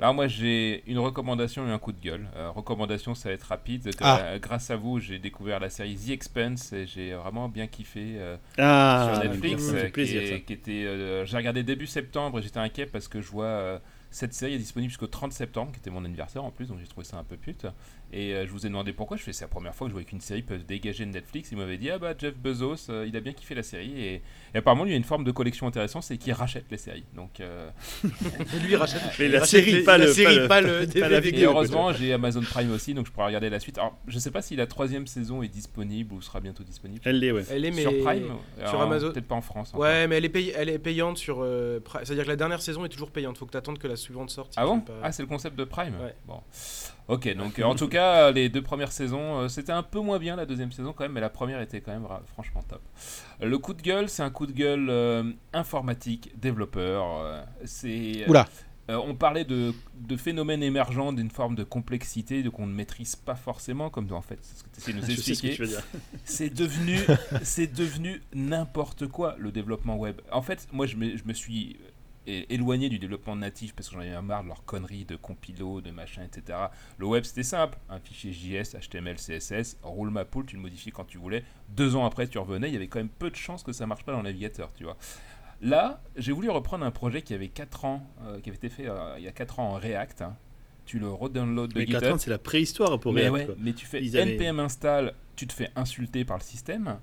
Alors moi j'ai une recommandation et un coup de gueule. Euh, recommandation ça va être rapide. Ah. Euh, grâce à vous j'ai découvert la série The Expanse et j'ai vraiment bien kiffé euh, Ah, sur Netflix. euh, qui plaisir, est- qui était, euh, j'ai regardé début septembre et j'étais inquiet parce que je vois euh, cette série est disponible jusqu'au 30 septembre, qui était mon anniversaire en plus, donc j'ai trouvé ça un peu pute. Et euh, je vous ai demandé pourquoi. Je fais c'est la première fois que je vois qu'une série peut se dégager de Netflix. Il m'avait dit ah bah Jeff Bezos, euh, il a bien kiffé la série et, et apparemment lui il y a une forme de collection intéressante, c'est qu'il rachète les séries. Donc euh, lui il rachète. Mais il la rachète série, les- pas la le- série, pas le- pas le pas la DVD. vidéo. Et heureusement, j'ai Amazon Prime aussi, donc je pourrais regarder la suite. Alors, je sais pas si la troisième saison est disponible ou sera bientôt disponible. Elle l'est, ouais. Elle est mais Sur Prime sur Amazon. Peut-être pas en France. encore. Ouais, mais elle est, pay- elle est payante sur. euh, C'est-à-dire que la dernière saison est toujours payante. Faut que tu attendes que la suivante sorte. Ah bon pas- Ah, c'est le concept de Prime Ouais. Bon. Ok, donc en tout cas, les deux premières saisons, euh, c'était un peu moins bien la deuxième saison quand même, mais la première était quand même ra- franchement top. Le coup de gueule, c'est un coup de gueule euh, informatique, développeur. euh, c'est. Oula. Euh, on parlait de, de phénomènes émergents d'une forme de complexité de qu'on ne maîtrise pas forcément, comme en fait, c'est ce que tu essaies de nous ce expliquer. C'est devenu, c'est devenu n'importe quoi le développement web. En fait, moi je me, je me suis éloigné du développement natif parce que j'en avais marre de leurs conneries de compilo, de machin, etc. Le web c'était simple, un fichier JS, HTML, CSS, roule ma poule, tu le modifies quand tu voulais. Deux ans après tu revenais, il y avait quand même peu de chances que ça marche pas dans le navigateur, tu vois. Là, j'ai voulu reprendre un projet qui avait 4 ans, euh, qui avait été fait euh, il y a 4 ans en React. hein. Tu le redownload de Mais GitHub. 4 ans, c'est la préhistoire pour Mais React, ouais, mais tu fais Ils avaient- npm install, tu te fais insulter par le système.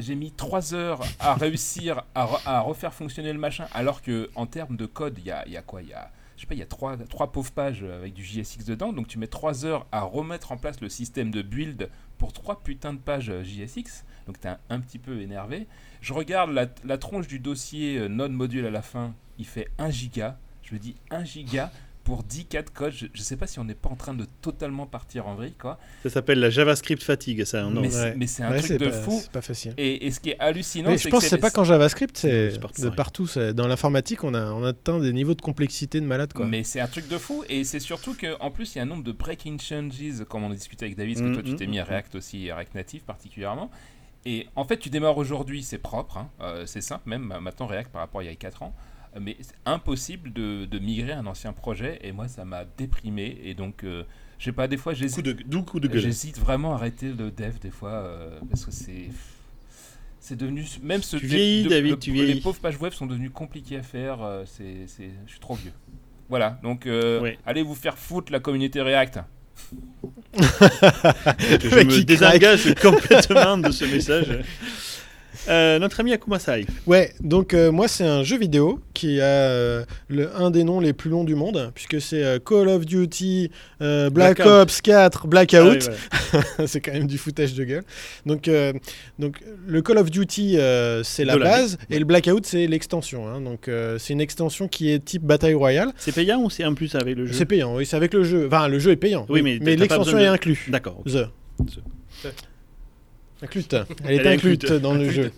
J'ai mis 3 heures à réussir à, re- à refaire fonctionner le machin, alors que en termes de code, il y a, quoi Il y a, je sais pas, il y a trois, trois pauvres pages avec du JSX dedans, donc tu mets trois heures à remettre en place le système de build pour trois putains de pages euh, JSX, donc tu es un, un petit peu énervé. Je regarde la, la tronche du dossier euh, Node module à la fin, il fait 1 giga. Je me dis 1 giga? Pour 10 cas de code. Je, je sais pas si on n'est pas en train de totalement partir en vrille, quoi. Ça s'appelle la JavaScript fatigue, ça. non Mais Ouais. c'est- mais c'est un Ouais, truc de pas- fou. C'est pas facile. Et, et ce qui est hallucinant, Mais c'est je pense que c'est pas qu'en JavaScript, c'est de partout. c'est- Dans l'informatique, on a, on atteint des niveaux de complexité de malade. Quoi. Mais c'est un truc de fou et c'est surtout qu'en plus il y a un nombre de breaking changes comme on a discuté avec David, parce que Mm, toi tu mm, t'es mis à mm. React aussi, React Native particulièrement. Et en fait tu démarres aujourd'hui, c'est propre, hein, euh, c'est simple même maintenant React par rapport à il y a 4 ans. Mais c'est impossible de, de migrer un ancien projet et moi ça m'a déprimé et donc euh, je sais pas des fois Coup j'hésite de, d'où coup de gueule. j'hésite vraiment à arrêter le dev des fois euh, parce que c'est c'est devenu même ce Tu vieillis, David, tu les vieillis. pauvres pages web sont devenues compliquées à faire euh, c'est c'est je suis trop vieux voilà donc euh, Ouais. allez vous faire foutre la communauté React Je mec me qui désengage complètement de ce message. Euh, notre ami Akuma Sai. Ouais, donc euh, moi c'est un jeu vidéo qui a euh, le, un des noms les plus longs du monde, puisque c'est Call of Duty Black Blackout. Ops 4 Blackout. Ah oui, voilà. c'est quand même du foutage de gueule. Donc, donc le Call of Duty c'est la De la base et le Blackout c'est l'extension. hein. Donc c'est une extension qui est type bataille royale. C'est payant ou c'est en plus avec le jeu? C'est payant, oui, c'est avec le jeu. Enfin, le jeu est payant. Oui, mais pas l'extension est inclus. D'accord. The. The. Inclute. Elle est Elle est inclute inclute. dans le jeu.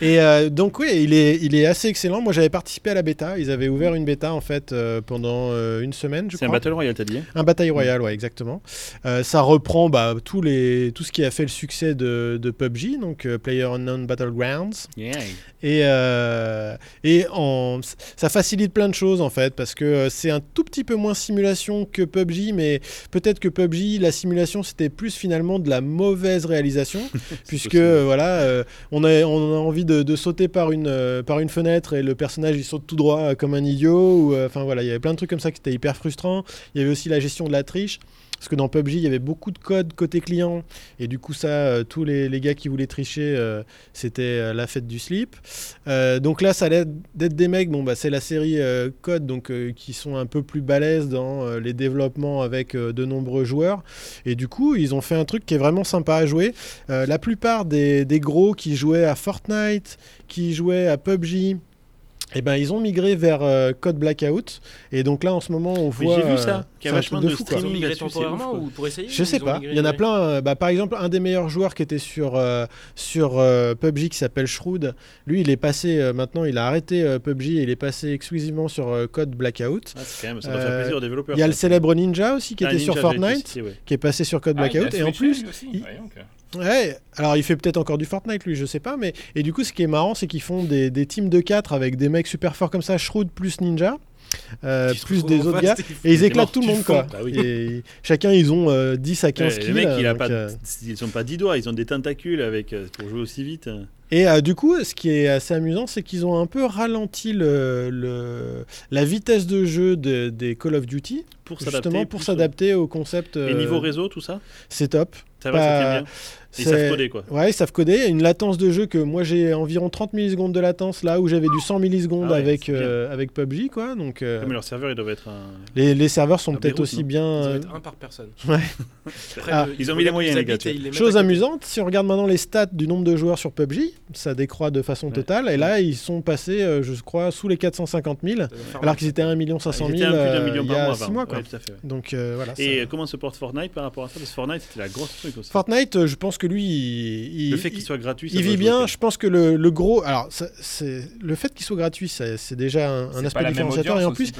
Et euh, donc oui, il est, il est assez excellent. Moi, j'avais participé à la bêta. Ils avaient ouvert une bêta en fait euh, pendant euh, une semaine, je C'est un. Battle Royale, t'as dit? Un bataille royale, ouais, exactement. Ça reprend bah, tous les, tout ce qui a fait le succès de, de PUBG, donc euh, PlayerUnknown Battlegrounds. Yeah. Et, et en, ça facilite plein de choses en fait, parce que c'est un tout petit peu moins simulation que PUBG, mais peut-être que PUBG, la simulation, c'était plus finalement de la mauvaise réalisation, puisque euh, voilà, euh, on, a, on a envie de, de sauter par une, euh, par une fenêtre et le personnage il saute tout droit comme un idiot, enfin voilà, il y avait plein de trucs comme ça qui étaient hyper frustrants. Il y avait aussi la gestion de la triche. Parce que dans PUBG, il y avait beaucoup de code côté client. Et du coup, ça, euh, tous les, gars qui voulaient tricher, euh, c'était euh, la fête du slip. Donc là, ça a l'air d'être des mecs, bon, bah, c'est la série Code, donc, qui sont un peu plus balèzes dans les développements avec de nombreux joueurs. Et du coup, ils ont fait un truc qui est vraiment sympa à jouer. La plupart des gros qui jouaient à Fortnite, qui jouaient à PUBG, eh ben, ils ont migré vers euh, Code Blackout. Et donc là, en ce moment, on voit. j'ai vu euh, ça, qu'il y a un vachement truc de fou, quoi. Migré temporairement ouf, quoi. ou pour essayer Je sais pas. Il y en a plein. euh, bah, par exemple, un des meilleurs joueurs qui était sur, euh, sur euh, PUBG qui s'appelle Shroud. Lui, il est passé. euh, maintenant, il a arrêté euh, PUBG et il est passé exclusivement sur euh, Code Blackout. Ah, c'est quand même, ça doit Euh, faire plaisir aux développeurs. Il y a le célèbre Ninja aussi qui Ah, était Ninja, sur Fortnite, ouais. qui est passé sur Code Ah, Blackout. et en plus, lui aussi. il- Ouais, alors il fait peut-être encore du Fortnite lui, je sais pas, mais et du coup ce qui est marrant c'est qu'ils font des, des teams de 4 avec des mecs super forts comme ça, Shroud plus Ninja, euh, plus des autres gars, et ils éclatent tout le monde quoi. Bah oui. Et chacun ils ont euh, 10 à 15 Ouais, kills. le mec, il a donc, pas, euh, ils ont pas 10 doigts, ils ont des tentacules avec, euh, pour jouer aussi vite. Et euh, du coup, ce qui est assez amusant, c'est qu'ils ont un peu ralenti le, le- la vitesse de jeu de- des Call of Duty, Pour s'adapter. justement pour s'adapter au concept. Et niveau réseau, tout ça? C'est top. Ça va, pas- ça tient bien. Ils C'est- savent coder, quoi. Ouais, ils savent coder. Une latence de jeu que moi j'ai environ 30 millisecondes de latence là où j'avais du 100 millisecondes Ah ouais, avec, euh, avec PUBG quoi. Donc euh, Comme leur serveur, ils doivent être un. les, les serveurs sont Ah, peut-être aussi bien. Doit euh, être un par personne. Ouais. Après, Ah, ils ont mis les moyens, ils les gars, ils les Chose amusante, si on regarde maintenant les stats du nombre de joueurs sur PUBG, ça décroît de façon Ouais. totale. Et là, ils sont passés, euh, je crois, sous les 450 000, Ça doit faire alors qu'ils étaient à 1 500 Ils 000 étaient un plus d'un euh, million il y a mois 6 avant. mois. Quoi. Ouais, tout à fait, ouais. Donc euh, voilà. Et ça- comment se porte Fortnite par rapport à ça? Parce que Fortnite, c'était la grosse truc aussi. Fortnite, je pense que lui, il, Le fait qu'il il- soit gratuit, ça il vit bien. Je pense que le, le gros, alors c'est le fait qu'il soit gratuit, c'est déjà un, aspect différenciateur. Et en plus,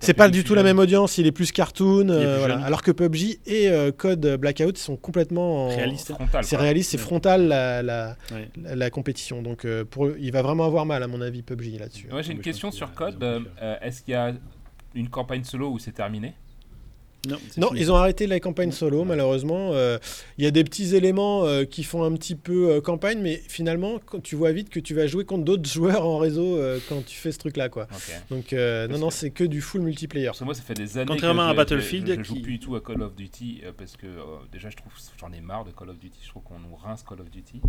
C'est pas du tout la même audience, il est plus cartoon, euh, voilà. alors que PUBG et euh, Code Blackout sont complètement en- Réaliste. Frontal, C'est réaliste, c'est Ouais. frontal la, la, Ouais. la- la compétition. Donc euh, pour, il va vraiment avoir mal à mon avis PUBG là-dessus. Moi j'ai une question sur Code. Est-ce qu'il y a une campagne solo où c'est terminé? Non, ils ont arrêté la campagne solo, malheureusement. Euh, Il y a des petits éléments euh, qui font un petit peu euh, campagne, mais finalement, quand tu vois vite que tu vas jouer contre d'autres joueurs en réseau euh, quand tu fais ce truc-là, quoi. Donc, euh, non, non, c'est que du full multiplayer. Parce que moi, ça fait des années Contrairement que à je- Battlefield, je, je joue qui- plus du tout à Call of Duty euh, parce que euh, déjà, je trouve j'en ai marre de Call of Duty. Je trouve qu'on nous rince Call of Duty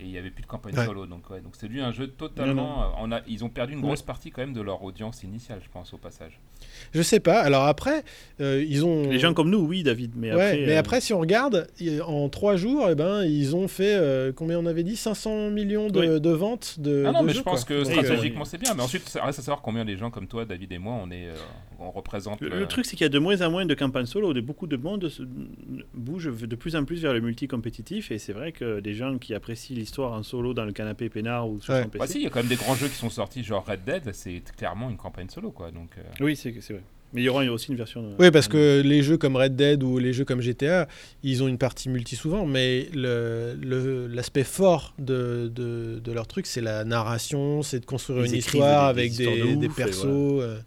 et il n'y avait plus de campagne Ouais. solo. Donc, ouais, donc c'est lui un jeu totalement. on a, ils ont perdu une Ouais. grosse partie quand même de leur audience initiale, je pense, au passage. Je sais pas. Alors après, euh, ils ont. Les gens comme nous, oui, David. Mais ouais, après, mais euh, après, si on regarde, en trois jours, eh ben, ils ont fait euh, combien on avait dit 500 millions de, Oui. de ventes de. Ah non, de mais jeux, je pense quoi. que Donc, euh, stratégiquement c'est bien. Mais ensuite, ça reste à savoir combien les gens comme toi, David et moi, on est, euh, on représente. Le, le- le truc, c'est qu'il y a de moins en moins de campagnes solo. De beaucoup de monde se, bouge de plus en plus vers le multi-compétitif. Et c'est vrai que des gens qui apprécient l'histoire en solo dans le canapé peinard ou sur Ouais. son PC. Bah si, il y a quand même des grands jeux qui sont sortis, genre Red Dead, c'est clairement une campagne solo, quoi. Donc, euh, Oui, c'est vrai. Mais il y aura aussi une version. euh, Oui, parce que les jeux comme Red Dead ou les jeux comme GTA, ils ont une partie multi souvent, mais le- le- l'aspect fort de, de, de leur truc, c'est la narration, c'est de construire Ils une histoire des- avec des, de persos. voilà. euh,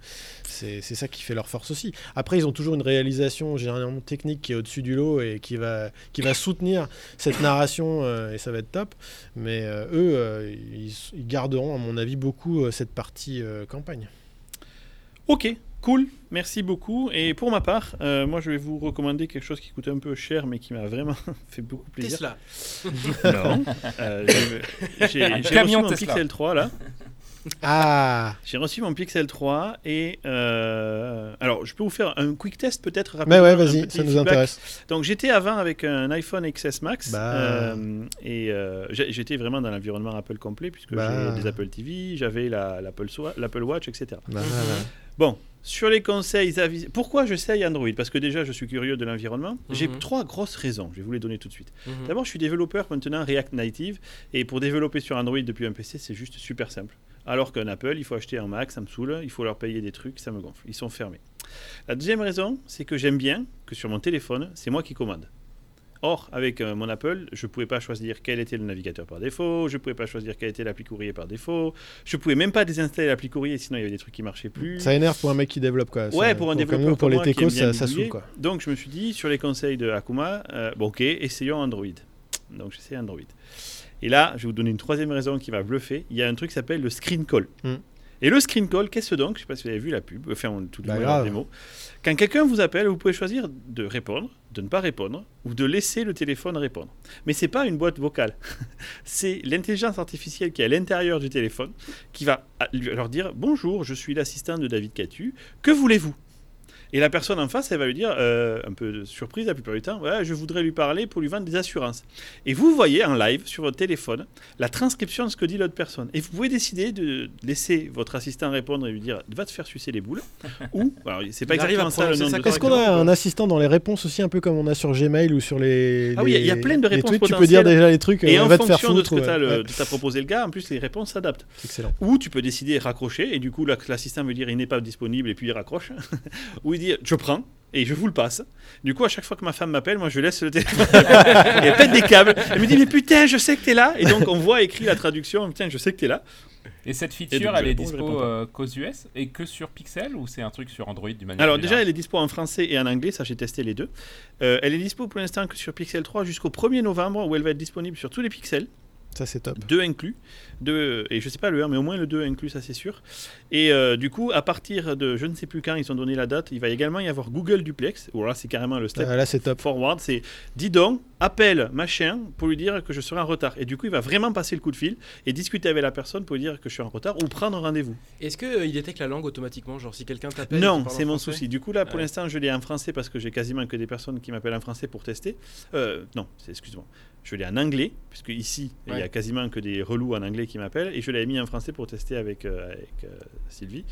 C'est ça qui fait leur force aussi. Après, ils ont toujours une réalisation généralement technique qui est au-dessus du lot et qui va, qui va soutenir cette narration euh, et ça va être top. Mais euh, eux, euh, ils, ils garderont, à mon avis, beaucoup cette partie euh, campagne. Ok, cool, merci beaucoup. Et pour ma part, euh, moi je vais vous recommander quelque chose qui coûte un peu cher, mais qui m'a vraiment fait beaucoup plaisir. Tesla. Non. Euh, j'ai- reçu mon Tesla. Pixel 3 là. Ah J'ai reçu mon Pixel 3 et euh, alors je peux vous faire un quick test peut-être Mais rapidement. ouais, un vas-y, ça nous feedback. intéresse. Donc j'étais avant avec un iPhone XS Max Bah. euh, et euh, j'étais vraiment dans l'environnement Apple complet puisque Bah. j'ai des Apple TV, j'avais la- l'Apple Watch, etc. Bah, Bon, sur les conseils avis, pourquoi j'essaye Android? Parce que déjà je suis curieux de l'environnement. J'ai Mhm. trois grosses raisons, je vais vous les donner tout de suite. Mhm. D'abord, je suis développeur maintenant React Native et pour développer sur Android depuis un PC, c'est juste super simple. Alors qu'un Apple, il faut acheter un Mac, ça me saoule, il faut leur payer des trucs, ça me gonfle. Ils sont fermés. La deuxième raison, c'est que j'aime bien que sur mon téléphone, c'est moi qui commande. Or, avec euh, mon Apple, je ne pouvais pas choisir quel était le navigateur par défaut, je ne pouvais pas choisir quel était l'appli courrier par défaut, je ne pouvais même pas désinstaller l'appli courrier, sinon il y avait des trucs qui marchaient plus. Ça énerve pour un mec qui développe quoi. Ouais, Ça- pour un comme développeur nous, pour les techos, ça, ça saoule quoi. Donc je me suis dit, sur les conseils de Akuma, euh, bon ok, essayons Android. Donc j'essaie Android. Et là, je vais vous donner une troisième raison qui va bluffer. Il y a un truc qui s'appelle le screen call. Hmm. Et le screen call, qu'est-ce que donc? Je sais pas si vous avez vu la pub, enfin tout le Bah, monde des mots. Quand quelqu'un vous appelle, vous pouvez choisir de répondre, de ne pas répondre, ou de laisser le téléphone répondre. Mais c'est pas une boîte vocale. c'est l'intelligence artificielle qui est à l'intérieur du téléphone qui va leur dire Bonjour, je suis l'assistant de David Catu. Que voulez-vous? Et la personne en face, elle va lui dire, euh, un peu de surprise la plupart du temps, ouais, je voudrais lui parler pour lui vendre des assurances. Et vous voyez en live sur votre téléphone la transcription de ce que dit l'autre personne. Et vous pouvez décider de laisser votre assistant répondre et lui dire, va te faire sucer les boules. Ou, alors c'est pas exactement à ça le nom ça de Est-ce qu'on a un assistant dans les réponses aussi, un peu comme on a sur Gmail ou sur les. Ah oui, il y a plein de réponses tweets, Tu peux dire déjà les trucs, Et euh, en va te faire fonction de ce foutre. que t'as ouais. le- Ouais, t'as proposé le gars, en plus les réponses s'adaptent. excellent. Ou tu peux décider raccrocher, et du coup l'assistant veut dire il n'est pas disponible, et puis il raccroche. Ou il dit je prends, et je vous le passe. Du coup, à chaque fois que ma femme m'appelle, moi je laisse le téléphone. et elle pète des câbles. Elle me dit mais putain, je sais que t'es là. Et donc on voit écrit la traduction, putain, je sais que t'es là. Et cette Et feature, donc, elle est dispo euh, qu'aux US et que sur Pixel ou c'est un truc sur Android du manière Alors déjà, elle est dispo en français et en anglais, ça j'ai testé les deux. Euh, elle est dispo pour l'instant que sur Pixel 3 jusqu'au 1er novembre, où elle va être disponible sur tous les pixels. Ça, c'est top. deux inclus, deux, et je sais pas le 1, mais au moins le 2 inclus, ça c'est sûr. Et euh, du coup, à partir de, je ne sais plus quand, ils ont donné la date, il va également y avoir Google Duplex, ou là c'est carrément le step Ah, là, c'est top. forward, c'est dis donc, appelle machin pour lui dire que je serai en retard. Et du coup, il va vraiment passer le coup de fil et discuter avec la personne pour lui dire que je suis en retard ou prendre rendez-vous. Est-ce qu'il détecte la langue automatiquement? Genre si quelqu'un t'appelle. Non, c'est mon souci. Du coup, là, pour Ouais. l'instant, je l'ai en français parce que j'ai quasiment que des personnes qui m'appellent en français pour tester. Euh, non, c'est- excuse-moi. Je l'ai en anglais, puisque ici, il y a quasiment que des relous en anglais qui m'appellent. Et je l'avais mis en français pour tester avec, euh, avec euh, Sylvie.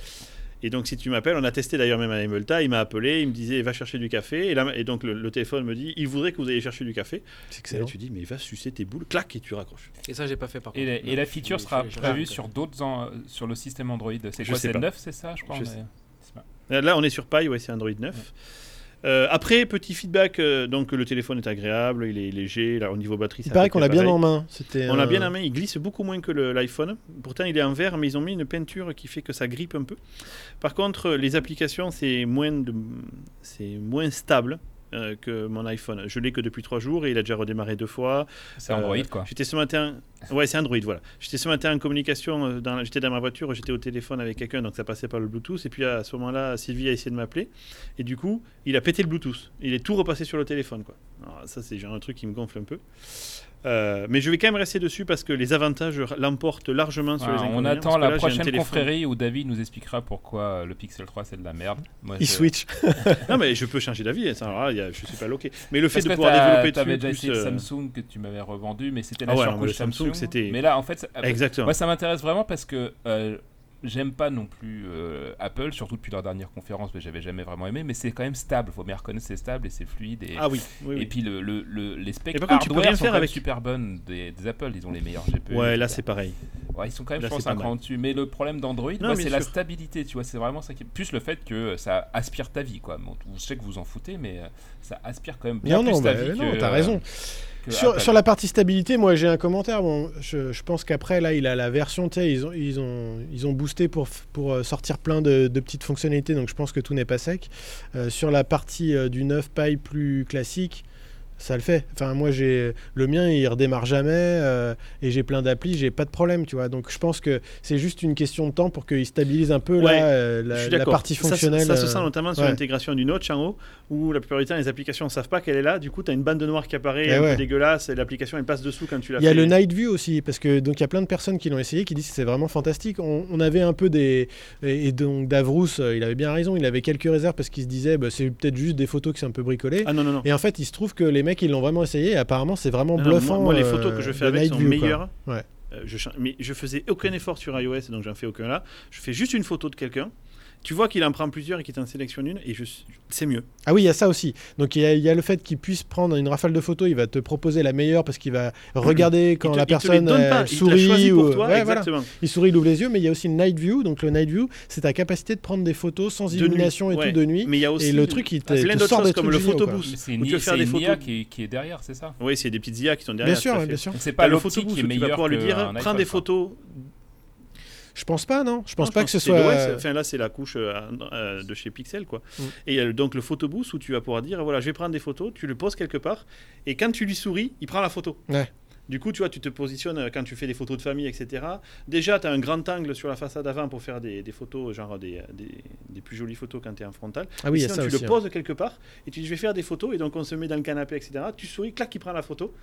Et donc, si tu m'appelles, on a testé d'ailleurs même à Emelta, il m'a appelé, il me disait va chercher du café. Et, là, et donc, le, le téléphone me dit il voudrait que vous ayez chercher du café. C'est Et là, excellent. tu dis mais va sucer tes boules, clac, et tu raccroches. Et ça, j'ai pas fait par Et, contre. la, et la feature sera prévue sur d'autres en- sur le système Android. C'est quoi C'est pas. 9, c'est ça, je crois Je mais- sais. c'est pas- Là, on est sur Pie, ouais, c'est Android 9. Euh, après, petit feedback, euh, donc le téléphone est agréable, il est léger, là, au niveau batterie, Il ça paraît fait qu'on l'a bien en main. C'était On l'a bien en main, il glisse beaucoup moins que l'iPhone. Pourtant, il est en verre, mais ils ont mis une peinture qui fait que ça grippe un peu. Par contre, les applications, c'est moins, de... c'est moins stable euh, que mon iPhone. Je l'ai que depuis trois jours et il a déjà redémarré deux fois. C'est Euh, Android, quoi. J'étais ce matin. Ouais, c'est Android, voilà. J'étais ce matin en communication. euh, Dans... J'étais dans ma voiture, j'étais au téléphone avec quelqu'un, donc ça passait par le Bluetooth. Et puis à ce moment-là, Sylvie a essayé de m'appeler. Et du coup, il a pété le Bluetooth. Il est tout repassé sur le téléphone, quoi. Alors, ça, c'est genre un truc qui me gonfle un peu. Euh, mais je vais quand même rester dessus parce que les avantages l'emportent largement sur Ah, les on inconvénients. attend parce que la là, prochaine confrérie où David nous expliquera pourquoi le Pixel 3 c'est de la merde. Moi, Il je- switch. Non, mais je peux changer d'avis. hein, je suis pas loqué. Mais le fait Parce de pouvoir développer dessus. déjà plus, essayé le euh, Samsung que tu m'avais revendu, mais c'était Ah la ouais, non, mais surcouche Samsung, Samsung. c'était- Mais là, en fait, ça- Exactement. moi ça m'intéresse vraiment parce que euh, j'aime pas non plus euh, Apple, surtout depuis leur dernière conférence, mais j'avais jamais vraiment aimé. Mais c'est quand même stable. Faut bien reconnaître, c'est stable et c'est fluide. Et, Ah oui. oui, et oui. puis le, le, le- les specs contre, tu peux hardware rien sont faire avec. super bonnes des, des Apple. Ils ont les meilleurs GPU. Ouais, là, c'est pareil. Ouais, ils sont quand même, Là, je pense, un cran dessus. Mais le problème d'Android, bien c'est la stabilité, tu vois. C'est vraiment ça qui. Plus le fait que ça aspire ta vie, quoi. Bon, je sais que vous en foutez, mais euh, ça aspire quand même bien Non, plus non, ta bah, vie non, t'as euh, raison. que Sur, la partie stabilité, moi j'ai un commentaire. Bon, je, je pense qu'après, là, il a la version, tu ils ont, ils, ont, ils ont boosté pour, euh, sortir plein de, de petites fonctionnalités, donc je pense que tout n'est pas sec. Euh, sur la partie euh, du 9 paille plus classique, ça le fait. Enfin, moi, j'ai le mien, il redémarre jamais euh, et j'ai plein d'applis, j'ai pas de problème, tu vois. Donc, je pense que c'est juste une question de temps pour qu'il stabilise un peu Ouais, là, euh, la, partie Ça, fonctionnelle. Ça, se euh, sent notamment sur l'intégration du notch en haut, où la plupart du temps, les applications ne savent pas qu'elle est là. Du coup, tu as une bande noire qui apparaît Eh un ouais. peu dégueulasse et l'application elle passe dessous quand tu la Il y a le Night View aussi, parce que donc il y a plein de personnes qui l'ont essayé, qui disent que c'est vraiment fantastique. On, on avait un peu des et, donc Davrous, il avait bien raison, il avait quelques réserves parce qu'il se disait bah, c'est peut-être juste des photos qui sont un peu bricolées. Ah non, non, non. Et en fait, il se trouve que les mecs ils l'ont vraiment essayé. Et apparemment, c'est vraiment Non, non, bluffant. moi, moi, les euh, photos que je fais avec sont View, meilleures. Ouais. Euh, je, mais je faisais aucun effort sur iOS, donc j'en fais aucun là. Je fais juste une photo de quelqu'un. Tu vois qu'il en prend plusieurs et qu'il t'en sélectionne une, et je... c'est mieux. Ah oui, il y a ça aussi. Donc il y, a- il y a le fait qu'il puisse prendre une rafale de photos, il va te proposer la meilleure parce qu'il va regarder quand Il te- la il personne euh, il sourit pour ou toi, Ouais, voilà. exactement. il sourit, il ouvre les yeux, mais il y a aussi le Night View. Donc le Night View, c'est ta capacité de prendre des photos sans De nuit, illumination et ouais. tout de nuit. Mais il y a aussi Et le truc, il te, plein te sort choses des comme le géniaux, photo quoi. boost. Mais c'est Où une, faire des une photos. IA qui, est- qui est derrière, c'est ça? Oui, c'est des petites IA qui sont derrière. Bien sûr, bien sûr. C'est pas le l'optique photo boost qui est où tu vas meilleur pouvoir lui dire prends des photos. Je pense pas, non. Je pense Non, pas que ce soit. euh, Enfin là, c'est la couche euh, euh, de chez Pixel, quoi. Mm. Et il y a donc le photo boost où tu vas pouvoir dire voilà, je vais prendre des photos, tu le poses quelque part, et quand tu lui souris, il prend la photo. Ouais. Du coup, tu vois, tu te positionnes quand tu fais des photos de famille, etc. Déjà, tu as un grand angle sur la façade avant pour faire des, des photos, genre des, des, des plus jolies photos quand tu es en frontal. Ah oui, a Sinon, ça tu aussi. le hein. poses quelque part et tu dis je vais faire des photos et donc on se met dans le canapé, etc. Tu souris, clac, il prend la photo.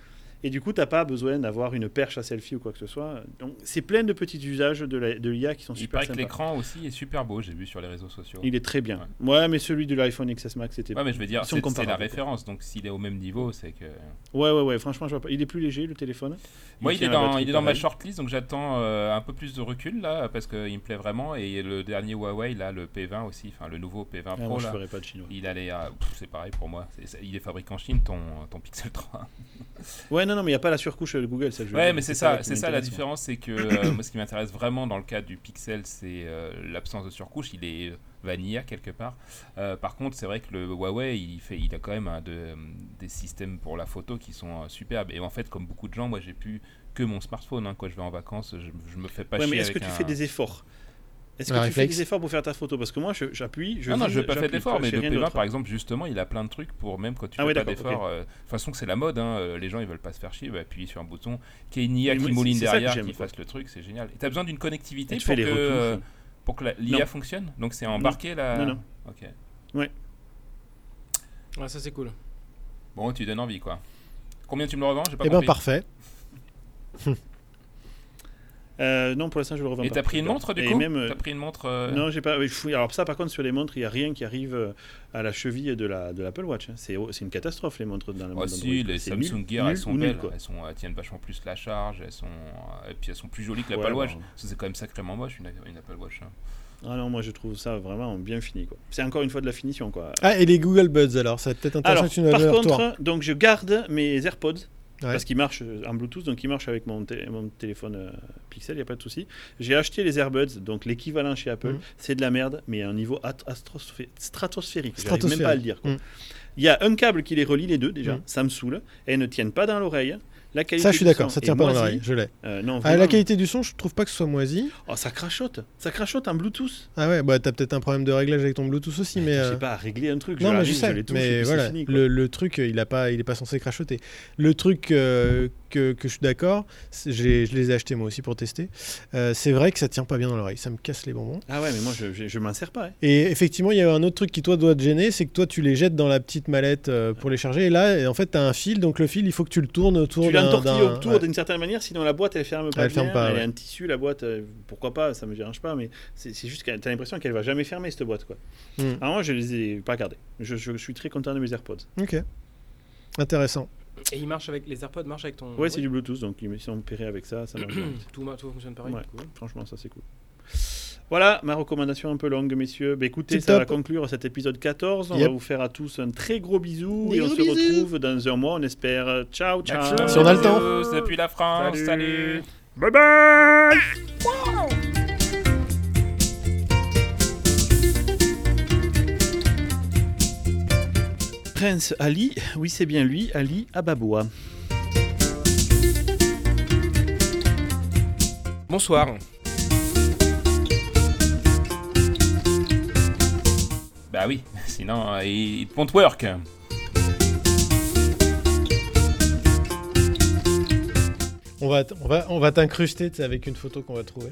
Et du coup, tu n'as pas besoin d'avoir une perche à selfie ou quoi que ce soit. Donc, c'est plein de petits usages de l'IA qui sont Il super paraît que sympas. l'écran aussi est super beau, j'ai vu sur les réseaux sociaux. Il est très bien. Ouais, mais celui de l'iPhone XS Max, c'était. Ouais, mais je veux dire, c'est la référence, donc s'il est au même niveau, c'est que. Ouais, ouais, ouais. Franchement, je vois pas. Il est plus léger le téléphone. Moi, il, est dans, il est dans ma shortlist, donc j'attends euh, un peu plus de recul là, parce qu'il me plaît vraiment. Et le dernier Huawei, là, le P20 aussi, enfin le nouveau P20 Ah, Pro, moi, je là, ferai pas de chinois. il allait C'est pareil pour moi. Il est fabriqué en Chine, ton, ton Pixel 3. Ouais, non, non, mais il n'y a pas la surcouche de Google, ça. je Ouais, mais c'est ça, c'est ça la différence, c'est que euh, moi, ce qui m'intéresse vraiment dans le cas du Pixel, c'est euh, l'absence de surcouche. Il est euh, vanilla quelque part. Euh, par contre, c'est vrai que le Huawei, il fait, il a quand même de, euh, des systèmes pour la photo qui sont superbes. Et en fait, comme beaucoup de gens, moi, j'ai plus que mon smartphone. hein. Quand je vais en vacances, je, je me fais pas Ouais, chier mais est-ce que avec tu un- fais des efforts? Est-ce que tu fais des efforts pour faire ta photo? Parce que moi, je- j'appuie, je non, non, vise, je vais pas faire d'efforts, mais fais le rien P20 d'autre. par exemple, justement, il a plein de trucs pour même quand tu Ah fais ouais, pas d'efforts. euh, De toute façon, c'est la mode, hein, euh, les gens ils veulent pas se faire chier, bah, appuyer sur un bouton, qu'il y ait une IA Mais qui mouline derrière, qui fasse le truc, c'est génial. Et tu as besoin d'une connectivité Et tu pour fais que, euh, pour que l'IA Non. fonctionne? Donc c'est embarqué là Non, non. Ok. Ouais, ça c'est cool. Bon, tu donnes envie quoi. Combien tu me le revends? Eh ben parfait. Euh, non, pour l'instant, je le revends Et pas. t'as pris une montre du Et coup même, euh, T'as pris une montre euh, Non, j'ai pas. Alors ça, par contre, sur les montres, il n'y a rien qui arrive à la cheville de la de l'Apple Watch. hein. C'est c'est une catastrophe les montres dans le Oh, monde si, les C'est Samsung nul, Gear, nul elles sont nul, belles, quoi. elles, sont, elles tiennent vachement plus la charge, elles sont, et puis elles sont plus jolies que Ouais, l'Apple Watch. bon. C'est quand même sacrément moche une, une Apple Watch. hein. Ah non, moi je trouve ça vraiment bien fini. quoi. C'est encore une fois de la finition. quoi. Ah, et les Google Buds alors, ça va être peut-être intéressant Alors, que tu nous par contre, donc je garde mes AirPods Parce qu'il marche euh, en Bluetooth, donc il marche avec mon, té- mon téléphone euh, Pixel, il n'y a pas de souci. J'ai acheté les AirBuds, donc l'équivalent chez Apple. Mhm. C'est de la merde, mais à un niveau stratosphérique. J'arrive même pas à le dire. Mhm. Il y a un câble qui les relie les deux déjà, Mhm. ça me saoule. Et elles ne tiennent pas dans l'oreille. La qualité Ça, je suis d'accord, ça tient pas dans l'oreille, je l'ai. Euh, non, Ah, la qualité du son, je trouve pas que ce soit moisi. Oh, ça crachote. Ça crachote en Bluetooth. Ah ouais, bah t'as peut-être un problème de réglage avec ton Bluetooth aussi, mais. Je euh, sais pas régler un truc. Non, mais je sais, mais voilà, fini. le, le truc, euh, il a pas, il est pas censé crachoter. Le truc euh, que, que je suis d'accord, je les ai achetés moi aussi pour tester. euh, c'est vrai que ça tient pas bien dans l'oreille, ça me casse les bonbons. Ah ouais, mais moi je, je, je m'en sers pas. hein. Et effectivement, il y a un autre truc qui toi doit te gêner, c'est que toi tu les jettes dans la petite mallette euh, pour les charger. Et là, en fait, t'as un fil, donc le fil, il faut que tu le tournes autour. Tu l'entortilles autour ouais. d'une certaine manière, sinon la boîte elle ferme pas. Elle bien, ferme pas, Elle ouais. est un tissu, la boîte, euh, pourquoi pas, ça me dérange pas, mais c'est juste que t'as l'impression qu'elle va jamais fermer cette boîte. quoi. Mm. Alors moi je les ai pas gardés. Je, je suis très content de mes AirPods. Ok. Intéressant. Et il marche avec les AirPods marchent avec ton. Ouais, c'est du Bluetooth, donc ils sont pairés avec ça, ça marche tout, fonctionne pareil. Ouais. cool. Franchement, ça c'est cool. Voilà, ma recommandation un peu longue, messieurs. Bah, écoutez, ça va conclure cet épisode 14. On Yep. va vous faire à tous un très gros bisou Des et on se bisous. retrouve dans un mois, on espère. Ciao, ciao. Si on a le temps. Depuis la France, Salut. salut. Bye bye Prince Ali, oui c'est bien lui, Ali Ababoua. Bonsoir. Bah oui, sinon euh, il, il won't work. On va, on va, on va t'incruster avec une photo qu'on va trouver.